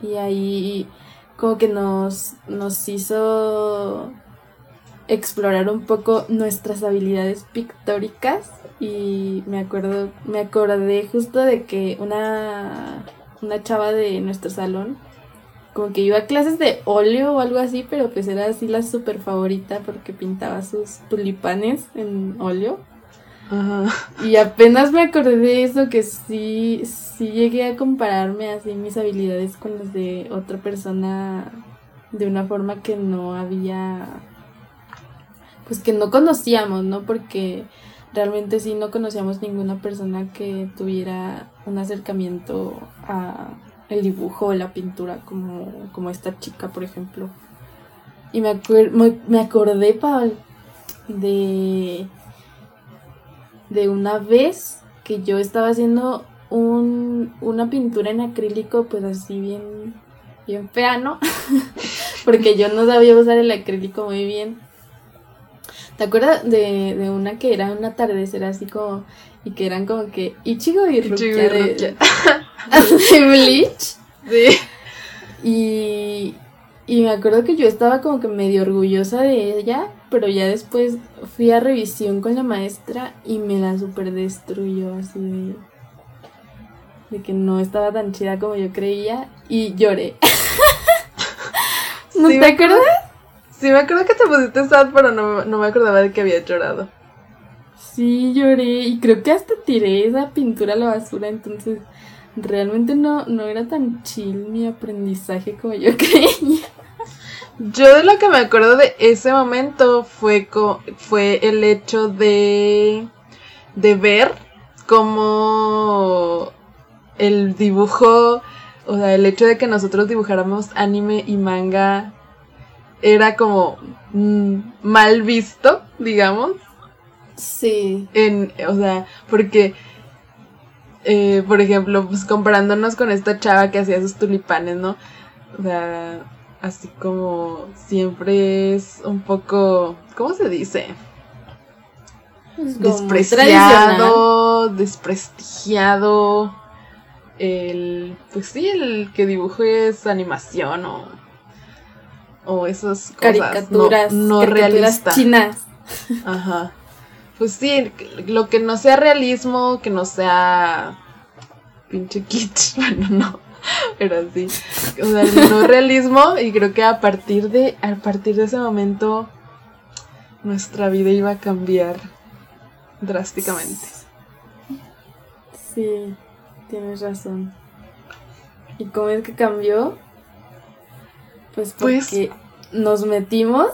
Y ahí como que nos, nos hizo explorar un poco nuestras habilidades pictóricas y me acuerdo me acordé justo de que una una chava de nuestro salón como que iba a clases de óleo o algo así pero pues era así la super favorita porque pintaba sus tulipanes en óleo y apenas me acordé de eso, que sí, sí llegué a compararme así mis habilidades con las de otra persona de una forma que no había, pues que no conocíamos, ¿no? Porque realmente sí no conocíamos ninguna persona que tuviera un acercamiento a el dibujo o la pintura como, como esta chica, por ejemplo. Y me, me acordé, Paul, de de una vez que yo estaba haciendo un, una pintura en acrílico, pues así bien, bien fea, ¿no? Porque yo no sabía usar el acrílico muy bien. ¿Te acuerdas de, de una que era un atardecer así como, y que eran como que Ichigo y Rukia de, de Bleach? Sí. Y, y me acuerdo que yo estaba como que medio orgullosa de ella, pero ya después fui a revisión con la maestra y me la super destruyó así de, de que no estaba tan chida como yo creía y lloré. ¿No te acuerdas? Sí, me acuerdo que te pusiste sad, pero no, no me acordaba de que había llorado. Sí, lloré y creo que hasta tiré esa pintura a la basura, entonces realmente no, no era tan chill mi aprendizaje como yo creía. Yo de lo que me acuerdo de ese momento fue, fue el hecho de, de ver cómo el dibujo, o sea, el hecho de que nosotros dibujáramos anime y manga era como mm, mal visto, digamos. Sí. En, o sea, porque, eh, por ejemplo, pues comparándonos con esta chava que hacía sus tulipanes, ¿no? O sea, así como siempre es un poco, ¿cómo se dice? despreciado, desprestigiado. El, pues sí, el que dibuje es animación o, o esas cosas caricaturas, no, realistas chinas. Ajá. Pues sí, lo que no sea realismo, que no sea pinche kitsch, bueno, no, pero sí, o sea, el no realismo y creo que a partir de a partir de ese momento nuestra vida iba a cambiar drásticamente. Sí, tienes razón. ¿Y cómo es que cambió? Pues, pues porque nos metimos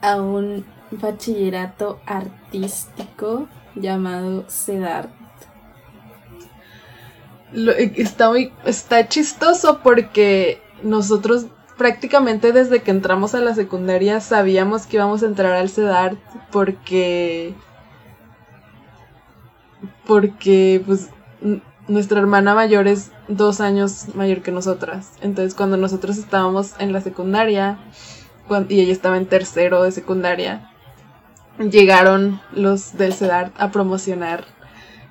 a un bachillerato artístico llamado CEDART. Eh, está muy está chistoso porque nosotros prácticamente desde que entramos a la secundaria sabíamos que íbamos a entrar al CEDART porque porque pues nuestra hermana mayor es dos años mayor que nosotras. Entonces cuando nosotros estábamos en la secundaria y ella estaba en tercero de secundaria, llegaron los del CEDART a promocionar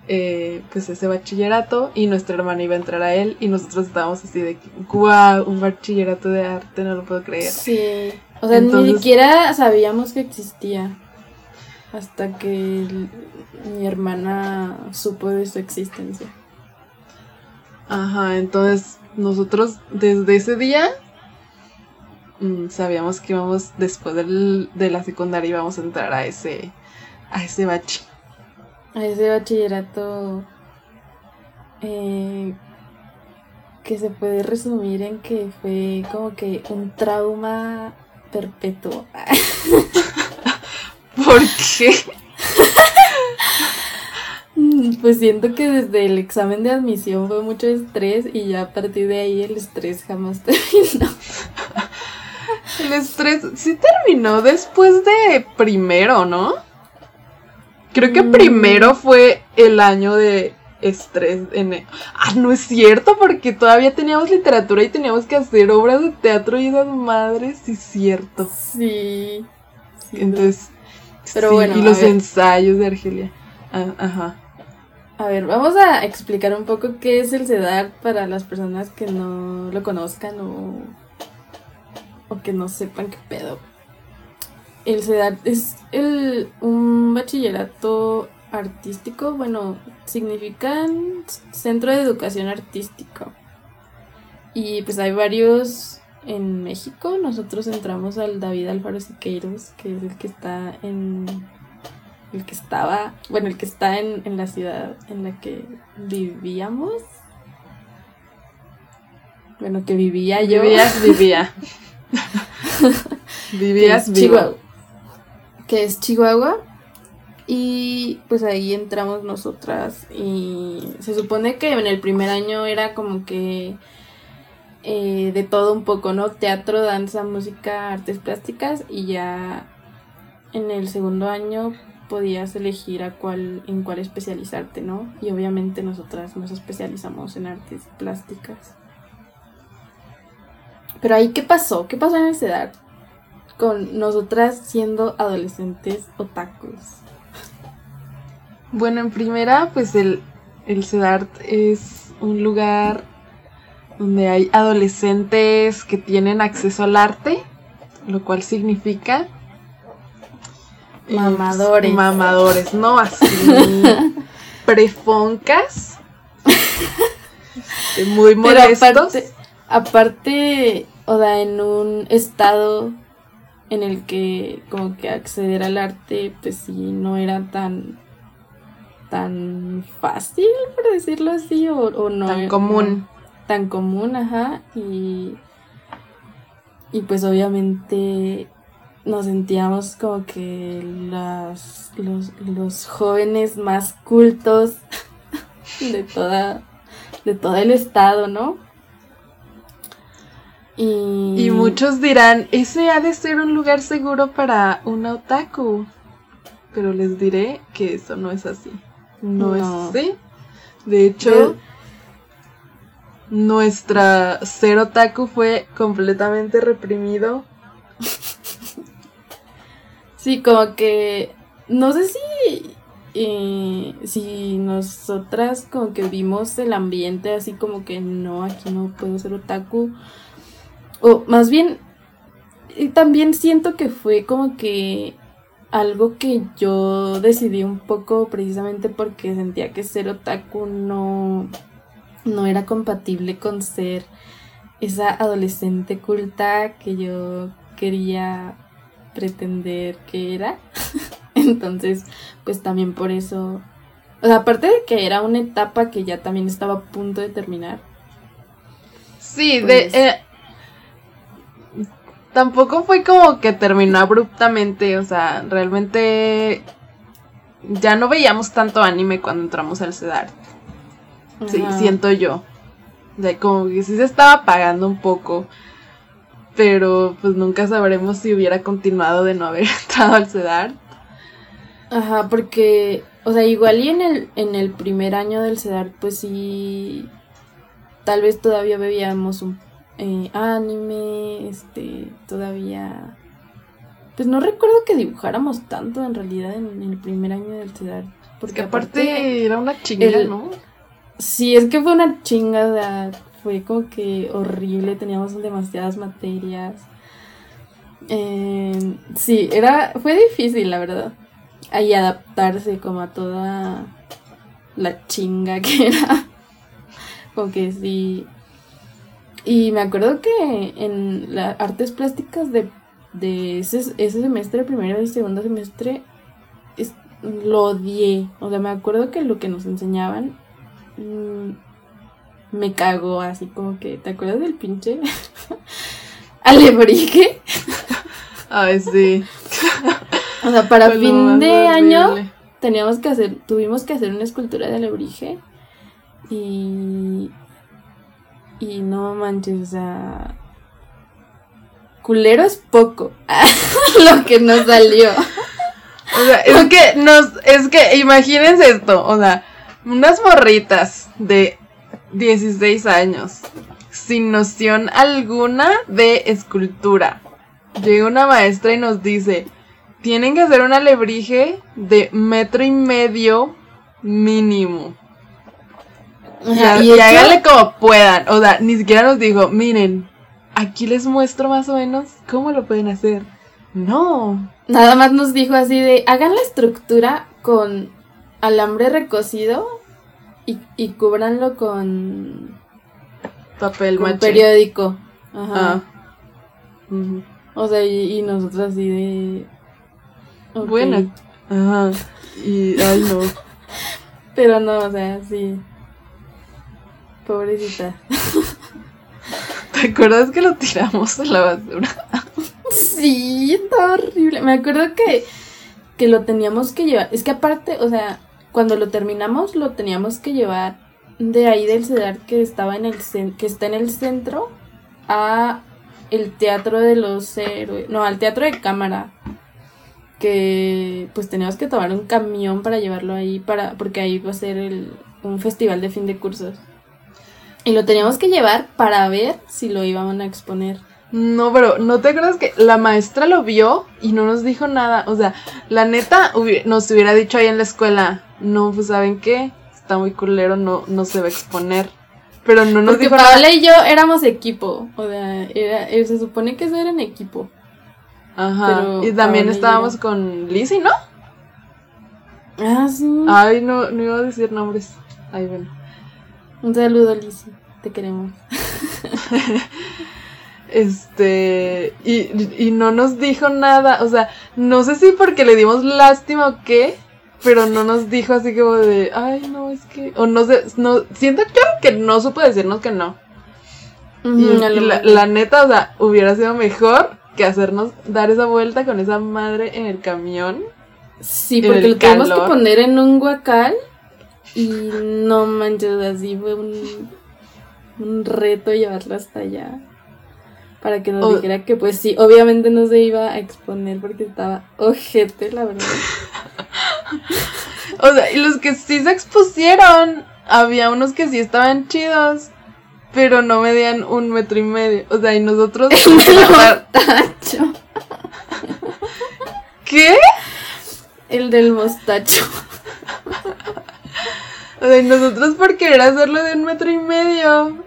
eh, pues ese bachillerato y nuestra hermana iba a entrar a él y nosotros estábamos así de guau, un bachillerato de arte, no lo puedo creer. Sí, o sea, ni siquiera sabíamos que existía hasta que mi hermana supo de su existencia. Ajá, entonces nosotros desde ese día mm, sabíamos que íbamos después de la secundaria íbamos a entrar a ese a ese bachi. A ese bachillerato eh, que se puede resumir en que fue como que un trauma perpetuo. ¿Por qué? Pues siento que desde el examen de admisión fue mucho estrés y ya a partir de ahí el estrés jamás terminó. el estrés sí terminó después de primero, ¿no? Creo que mm. primero fue el año de estrés en Ah, no es cierto, porque todavía teníamos literatura y teníamos que hacer obras de teatro y esas madres, sí es cierto. Sí. Entonces, pero bueno. Y los ensayos de Argelia. Ah, ajá. A ver, vamos a explicar un poco qué es el CEDAR para las personas que no lo conozcan o, o que no sepan qué pedo. El CEDAR es el, un bachillerato artístico, bueno, significa Centro de Educación Artístico. Y pues hay varios en México. Nosotros entramos al David Alfaro Siqueiros, que es el que está en el que estaba, bueno, el que está en, en la ciudad en la que vivíamos. Bueno, que vivía yo. Vivías, vivía. Vivías, que Chihuahua. Es Chihuahua. Y pues ahí entramos nosotras. Y se supone que en el primer año era como que eh, de todo un poco, ¿no? Teatro, danza, música, artes plásticas. Y ya en el segundo año podías elegir a cuál, en cuál especializarte, ¿no? Y obviamente nosotras nos especializamos en artes plásticas. Pero ahí, ¿qué pasó? ¿Qué pasó en esa edad? Con nosotras siendo adolescentes otakus. Bueno, en primera, pues el, el CEDART es un lugar donde hay adolescentes que tienen acceso al arte, lo cual significa Mamadores. mamadores, ¿no? Así. prefoncas. muy molestos. aparte, o da en un estado en el que como que acceder al arte, pues sí, no era tan tan fácil, por decirlo así, o, no. Tan común. tan común, ajá. Y, y pues obviamente nos sentíamos como que las, los, los jóvenes más cultos de toda de todo el estado, ¿no? Y... y muchos dirán, ese ha de ser un lugar seguro para un otaku. Pero les diré que eso no es así. No, es así. De hecho, nuestra ser otaku fue completamente reprimido. Sí, como que no sé si eh, si nosotras como que vimos el ambiente así como que no, aquí no puedo ser otaku, o más bien, también siento que fue como que algo que yo decidí un poco precisamente porque sentía que ser otaku no, no era compatible con ser esa adolescente culta que yo quería pretender que era. Entonces, pues también por eso, o sea, aparte de que era una etapa que ya también estaba a punto de terminar. Sí, de... Pues eh, tampoco fue como que terminó abruptamente, o sea, realmente ya no veíamos tanto anime cuando entramos al CEDAR. Sí, siento yo. De como que sí se estaba apagando un poco. Pero pues nunca sabremos si hubiera continuado de no haber entrado al CEDAR. Ajá, porque, o sea, igual y en el, en el primer año del CEDAR, pues sí, tal vez todavía bebíamos un eh, anime, este, todavía... Pues no recuerdo que dibujáramos tanto en realidad en, el primer año del CEDAR. Porque aparte, era una chinga, ¿no? Sí, es que fue una chinga, fue como que horrible, teníamos demasiadas materias. Eh, sí, era, fue difícil, la verdad ahí adaptarse como a toda la chinga que era. Como que sí. Y me acuerdo que en las artes plásticas de, de ese, ese semestre, primero y segundo semestre, lo odié. O sea, me acuerdo que lo que nos enseñaban mm, me cagó así como que, ¿te acuerdas del pinche alebrije? Ay, sí. O sea, para fin de año teníamos que hacer, tuvimos que hacer una escultura de alebrije y y no manches, o sea, culero es poco lo que nos salió. O sea, es que nos, es que imagínense esto, o sea, unas morritas de 16 años, sin noción alguna de escultura. Llega una maestra y nos dice, tienen que hacer un alebrije de metro y medio mínimo. O sea, y, háganle como puedan. O sea, ni siquiera nos dijo, miren, aquí les muestro más o menos cómo lo pueden hacer. No. Nada más nos dijo así de, hagan la estructura con alambre recocido y, y cúbranlo con papel con periódico. Ajá. Ah. O sea, y, y nosotros así de, bueno, ajá. Y, ay, no. Pero no, o sea, sí. Pobrecita. ¿Te acuerdas que lo tiramos a la basura? sí, está horrible. Me acuerdo que, que lo teníamos que llevar. Es que aparte, o sea, cuando lo terminamos, lo teníamos que llevar de ahí del CEDAR que estaba en el que está en el centro a el teatro de los héroes. No, al teatro de cámara que pues teníamos que tomar un camión para llevarlo ahí, para, porque ahí va a ser el, un festival de fin de cursos. Y lo teníamos que llevar para ver si lo iban a exponer. No, pero ¿no te acuerdas que la maestra lo vio y no nos dijo nada? O sea, la neta nos hubiera dicho ahí en la escuela, no, pues ¿saben qué? Está muy culero, no, no se va a exponer. Pero no nos Porque dijo Paola y yo éramos equipo, o sea, era, se supone que eso era en equipo. Ajá. y también estábamos con Lizzie, ¿no? Ah, sí. Ay, no, no iba a decir nombres. Ay, bueno. Un saludo, Lizzie. Te queremos. este. Y, y no nos dijo nada. O sea, no sé si porque le dimos lástima o qué. pero no nos dijo así como de, ay, no, es que, o no sé, no, siento yo que no supo decirnos que no. y, la, neta, o sea, hubiera sido mejor que hacernos dar esa vuelta con esa madre en el camión. Sí, porque lo tuvimos que poner en un guacal y no manches, así fue un, un reto llevarlo hasta allá para que nos dijera que pues sí, obviamente no se iba a exponer porque estaba ojete, la verdad. o sea, y los que sí se expusieron, había unos que sí estaban chidos, pero no medían un metro y medio. O sea, y nosotros... ¿Qué? El del mostacho. O sea, y nosotros por querer hacerlo de un metro y medio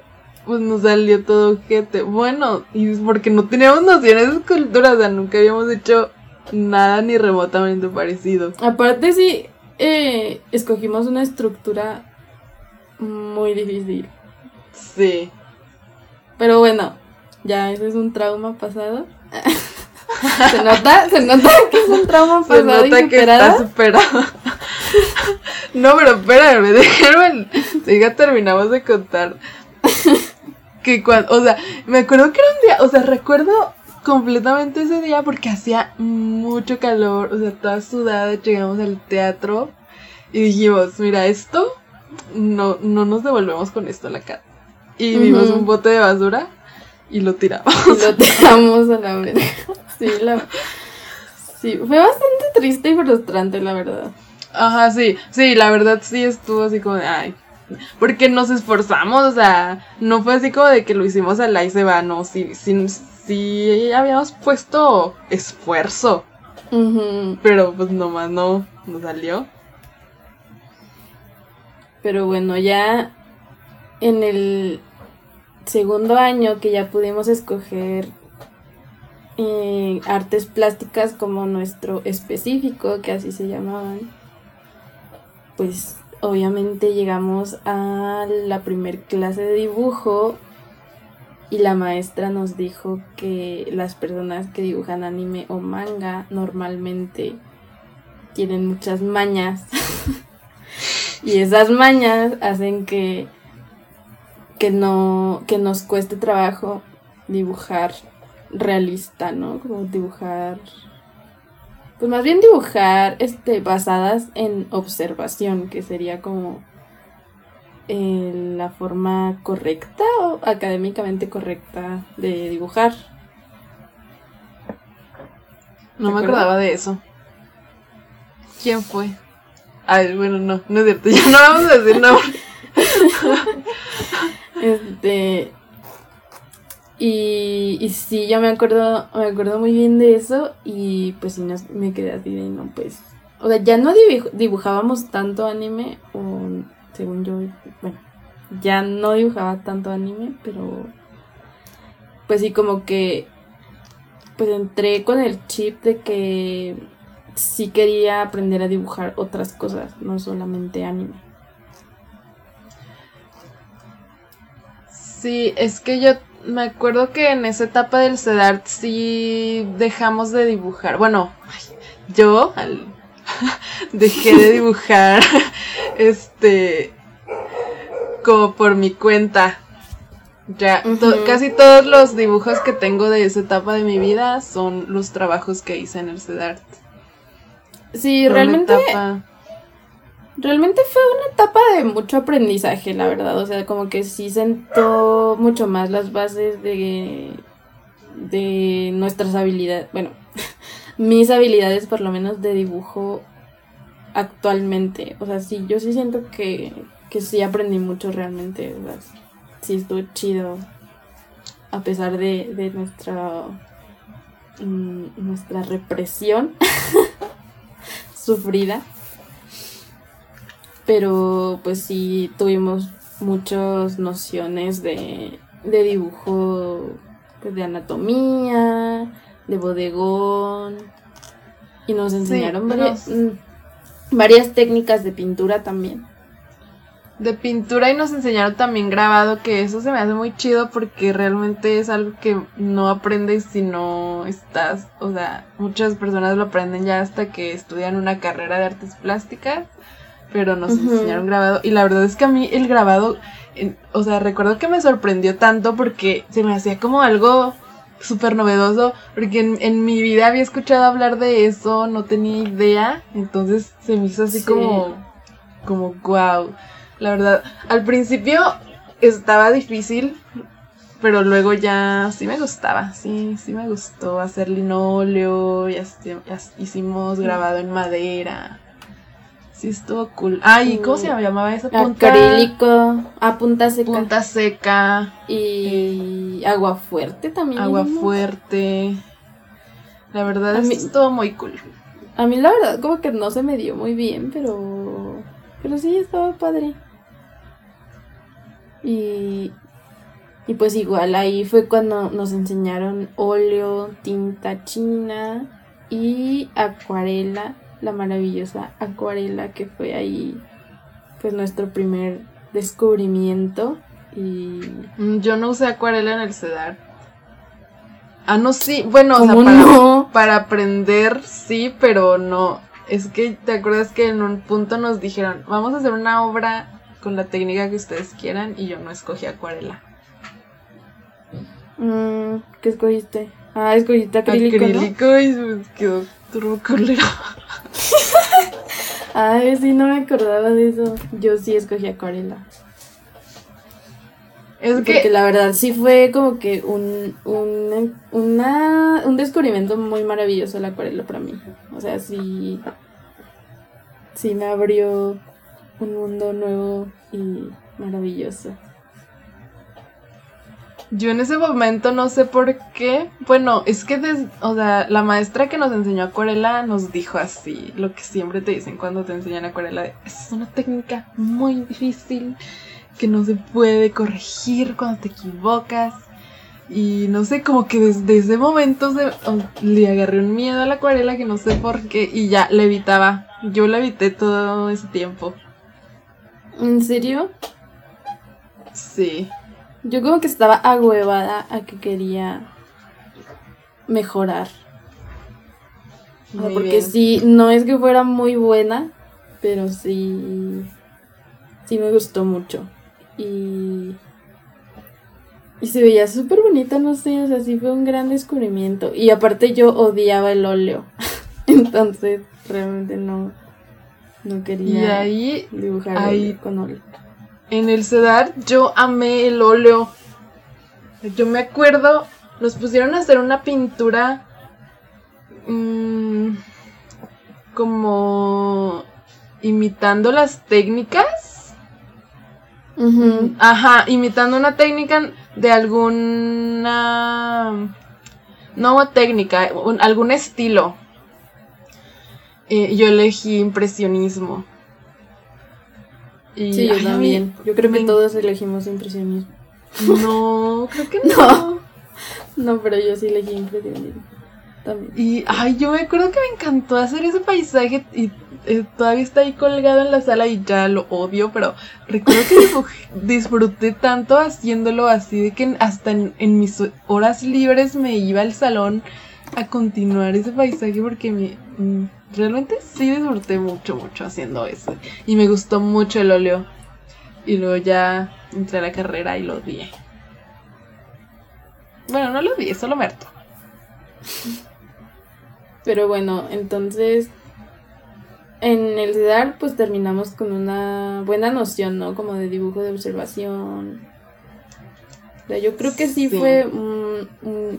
pues nos salió todo gente. Bueno, y es porque no teníamos nociones de escultura, o sea, nunca habíamos hecho nada ni remotamente parecido. Aparte sí, eh, escogimos una estructura muy difícil. Sí. Pero bueno, ya ese es un trauma pasado. se nota, se nota que es un trauma pasado se nota que está superado. no, pero espérame, déjame, ya terminamos de contar que cuando, o sea, me acuerdo que era un día, o sea, recuerdo completamente ese día porque hacía mucho calor, o sea, toda sudada, llegamos al teatro y dijimos, mira, esto no, no nos devolvemos con esto a la casa. Y vimos un bote de basura y lo tiramos. Y lo tiramos a la verga. Sí, la... sí, fue bastante triste y frustrante, la verdad. Ajá, sí, sí, la verdad sí estuvo así como de, ay, porque nos esforzamos, o sea, no fue así como de que lo hicimos al y se va, no, sí, sí, sí habíamos puesto esfuerzo. Pero pues nomás no, no salió. Pero bueno, ya en el segundo año que ya pudimos escoger eh, artes plásticas como nuestro específico, que así se llamaban, pues obviamente llegamos a la primer clase de dibujo y la maestra nos dijo que las personas que dibujan anime o manga normalmente tienen muchas mañas. Y esas mañas hacen que que no que nos cueste trabajo dibujar realista, ¿no? Como dibujar pues más bien dibujar este, basadas en observación, que sería como eh, la forma correcta o académicamente correcta de dibujar. No me acordaba de eso. ¿Quién fue? Ay, bueno, no, no es cierto, ya no vamos a decir nombre. este, y, y sí, yo me acuerdo, me acuerdo muy bien de eso y pues sí, me quedé así de no, pues... O sea, ya no dibujábamos tanto anime, o según yo, bueno, ya no dibujaba tanto anime, pero pues sí, como que pues entré con el chip de que sí quería aprender a dibujar otras cosas, no solamente anime. Sí, es que yo me acuerdo que en esa etapa del CEDART sí dejamos de dibujar. Bueno, yo dejé de dibujar este como por mi cuenta. Ya, casi todos los dibujos que tengo de esa etapa de mi vida son los trabajos que hice en el CEDART. Sí, realmente Realmente fue una etapa de mucho aprendizaje, la verdad. O sea, como que sí sentó mucho más las bases de, de nuestras habilidades. Bueno, mis habilidades por lo menos de dibujo actualmente. O sea, sí, yo sí siento que, que sí aprendí mucho realmente. Sí estuvo chido. A pesar de, de nuestra, mm, nuestra represión sufrida pero pues sí tuvimos muchas nociones de, de dibujo, pues, de anatomía, de bodegón, y nos enseñaron varias, mm, varias técnicas de pintura también. de pintura y nos enseñaron también grabado, que eso se me hace muy chido porque realmente es algo que no aprendes si no estás, o sea, muchas personas lo aprenden ya hasta que estudian una carrera de artes plásticas, pero nos enseñaron grabado. Y la verdad es que a mí el grabado, o sea, recuerdo que me sorprendió tanto porque se me hacía como algo súper novedoso, porque en, mi vida había escuchado hablar de eso, no tenía idea, entonces se me hizo así como, como wow. La verdad, al principio estaba difícil, pero luego ya sí me gustaba, sí, sí me gustó hacer linóleo, ya, hicimos grabado en madera. Sí, estuvo cool. Ay, ¿cómo se llamaba esa punta? Acrílico, a punta seca. Punta seca. Y agua fuerte también. Agua fuerte. La verdad es que estuvo muy cool. A mí la verdad como que no se me dio muy bien, pero... Pero sí, estaba padre. Y, y pues igual ahí fue cuando nos enseñaron óleo, tinta china y acuarela, la maravillosa acuarela que fue ahí pues nuestro primer descubrimiento y mm, yo no usé acuarela en el CEDAR. Ah, no, sí, bueno, o sea, para, para aprender sí, pero no. Es que te acuerdas que en un punto nos dijeron, vamos a hacer una obra con la técnica que ustedes quieran y yo no escogí acuarela. Mm, ¿Qué escogiste? Ah, escogiste acrílico. Acrílico y se quedó turbo colero. Ay, sí, no me acordaba de eso. Yo sí escogí acuarela. Es Porque que la verdad sí fue como que un, un, una, un descubrimiento muy maravilloso la acuarela para mí. O sea, sí, sí me abrió un mundo nuevo y maravilloso. Yo en ese momento no sé por qué. Bueno, es que o sea, la maestra que nos enseñó acuarela nos dijo así, lo que siempre te dicen cuando te enseñan acuarela, es una técnica muy difícil que no se puede corregir cuando te equivocas. Y no sé, como que desde ese momento le agarré un miedo a la acuarela que no sé por qué y ya le evitaba. Yo la evité todo ese tiempo. ¿En serio? Sí. Yo como que estaba agüevada a que quería mejorar. porque sí, no es que fuera muy buena, pero sí, sí me gustó mucho. Y, y se veía súper bonita, no sé, o sea, sí fue un gran descubrimiento. Y aparte yo odiaba el óleo, entonces realmente no, no quería dibujar ahí, con óleo. En el CEDAR yo amé el óleo. Yo me acuerdo, nos pusieron a hacer una pintura mmm, como imitando las técnicas. Ajá, imitando una técnica de alguna... No técnica, algún estilo. Eh, yo elegí impresionismo. Y, sí, yo también. Yo creo que todos elegimos impresionismo. No, creo que no. no. pero yo sí elegí impresionismo. También. Y, ay, yo me acuerdo que me encantó hacer ese paisaje y eh, todavía está ahí colgado en la sala y ya lo odio, pero recuerdo que disfruté tanto haciéndolo así de que hasta en, en, mis horas libres me iba al salón a continuar ese paisaje porque me, mm, realmente sí disfruté mucho, mucho haciendo eso. Y me gustó mucho el óleo. Y luego ya entré a la carrera y lo odié. Bueno, no lo odié, solo me harto. Pero bueno, entonces en el CEDAR pues terminamos con una buena noción, ¿no? Como de dibujo de observación. O sea, yo creo que sí, fue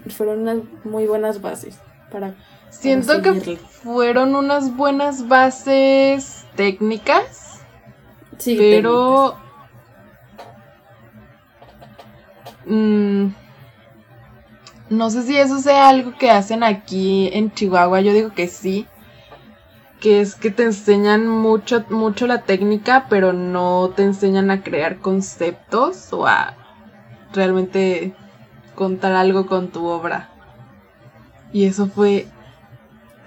fueron unas muy buenas bases para Siento que fueron unas buenas bases técnicas. Sí, pero. Mm, no sé si eso sea algo que hacen aquí en Chihuahua. Yo digo que sí. Que es que te enseñan mucho, mucho la técnica, pero no te enseñan a crear conceptos o a realmente contar algo con tu obra. Y eso fue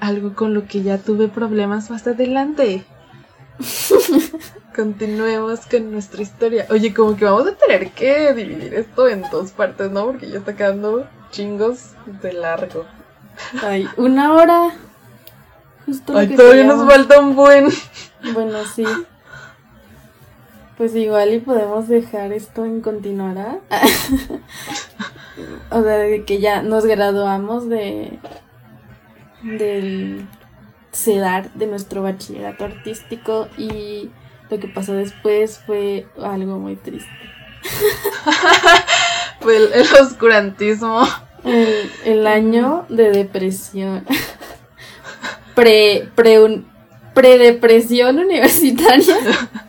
algo con lo que ya tuve problemas más adelante. Continuemos con nuestra historia. Oye, como que vamos a tener que dividir esto en dos partes, ¿no? Porque ya está quedando chingos de largo. Ay, una hora. Justo Ay, todavía nos falta un buen. Bueno, sí. Pues igual y podemos dejar esto en continuará. o sea, de que ya nos graduamos de del CEDAR, de nuestro bachillerato artístico y lo que pasó después fue algo muy triste. Fue el, el oscurantismo. El, el año de depresión. Pre, pre, un- predepresión universitaria.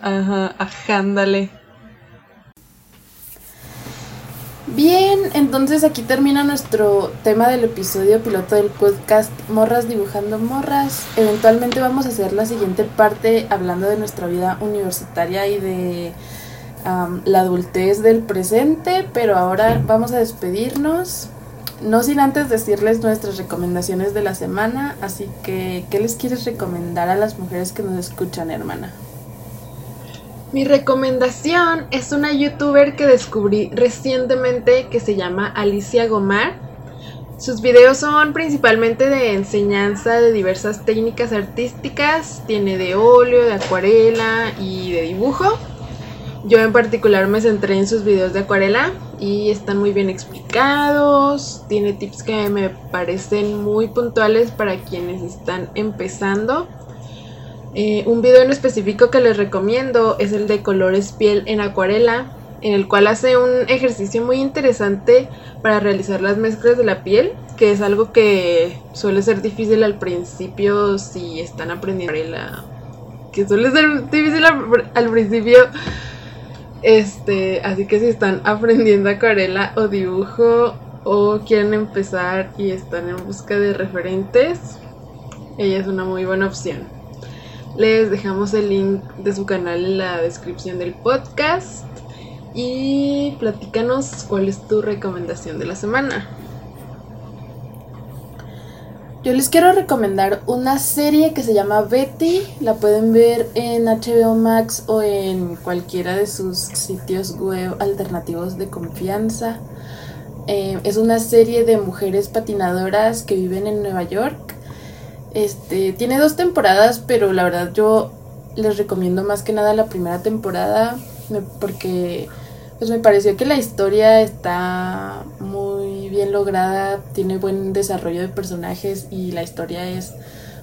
Ajá, ajá, Bien, entonces aquí termina nuestro tema del episodio piloto del podcast Morras dibujando morras. Eventualmente vamos a hacer la siguiente parte hablando de nuestra vida universitaria y de la adultez del presente, pero ahora vamos a despedirnos. No sin antes decirles nuestras recomendaciones de la semana, así que ¿qué les quieres recomendar a las mujeres que nos escuchan, hermana? Mi recomendación es una youtuber que descubrí recientemente que se llama Alicia Gomar. Sus videos son principalmente de enseñanza de diversas técnicas artísticas, tiene de óleo, de acuarela y de dibujo. Yo en particular me centré en sus videos de acuarela y están muy bien explicados, tiene tips que me parecen muy puntuales para quienes están empezando. Eh, un video en específico que les recomiendo es el de colores piel en acuarela, en el cual hace un ejercicio muy interesante para realizar las mezclas de la piel, que es algo que suele ser difícil al principio si están aprendiendo acuarela, que suele ser difícil al, al principio. Este, así que si están aprendiendo acuarela o dibujo o quieren empezar y están en busca de referentes, ella es una muy buena opción. Les dejamos el link de su canal en la descripción del podcast. Y platícanos cuál es tu recomendación de la semana. Yo les quiero recomendar una serie que se llama Betty. La pueden ver en HBO Max o en cualquiera de sus sitios web alternativos de confianza. Eh, es una serie de mujeres patinadoras que viven en Nueva York. Este tiene dos temporadas, pero la verdad yo les recomiendo más que nada la primera temporada porque pues me pareció que la historia está muy bien lograda, tiene buen desarrollo de personajes y la historia es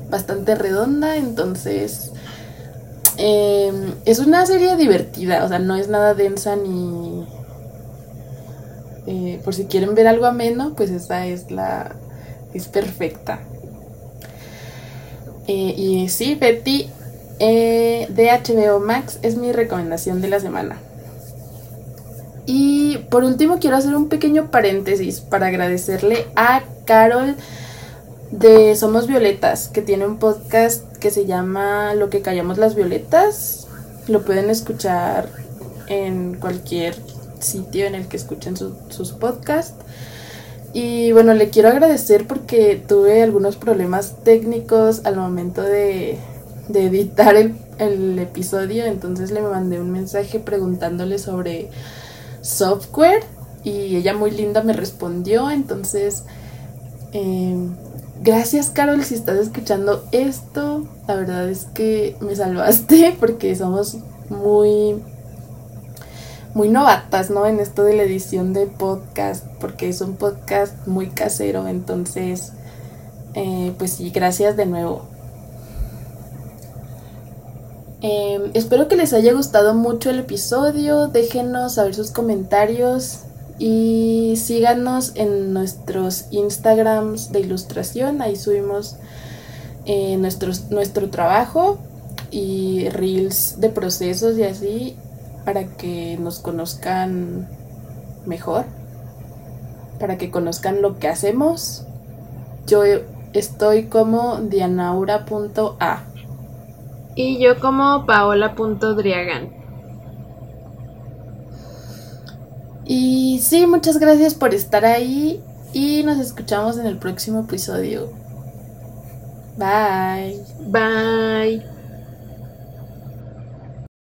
bastante redonda, entonces eh, es una serie divertida, o sea, no es nada densa ni... eh, por si quieren ver algo ameno, pues esa es la... es perfecta. Eh, y sí, Betty eh, de HBO Max es mi recomendación de la semana. Y por último quiero hacer un pequeño paréntesis para agradecerle a Carol de Somos Violetas, que tiene un podcast que se llama Lo que callamos las violetas. Lo pueden escuchar en cualquier sitio en el que escuchen su- sus podcasts. Y bueno, le quiero agradecer porque tuve algunos problemas técnicos al momento de, de editar el, el episodio, entonces le mandé un mensaje preguntándole sobre software y ella muy linda me respondió, entonces eh, gracias Carol si estás escuchando esto, la verdad es que me salvaste porque somos muy muy novatas, ¿no? En esto de la edición de podcast, porque es un podcast muy casero, entonces, eh, pues sí, gracias de nuevo. Eh, espero que les haya gustado mucho el episodio, déjenos saber sus comentarios y síganos en nuestros Instagrams de ilustración, ahí subimos eh, nuestros, nuestro trabajo y reels de procesos y así para que nos conozcan mejor, para que conozcan lo que hacemos. Yo estoy como dianaura.a. Y yo como paola.driagan. Y sí, muchas gracias por estar ahí y nos escuchamos en el próximo episodio. Bye. Bye.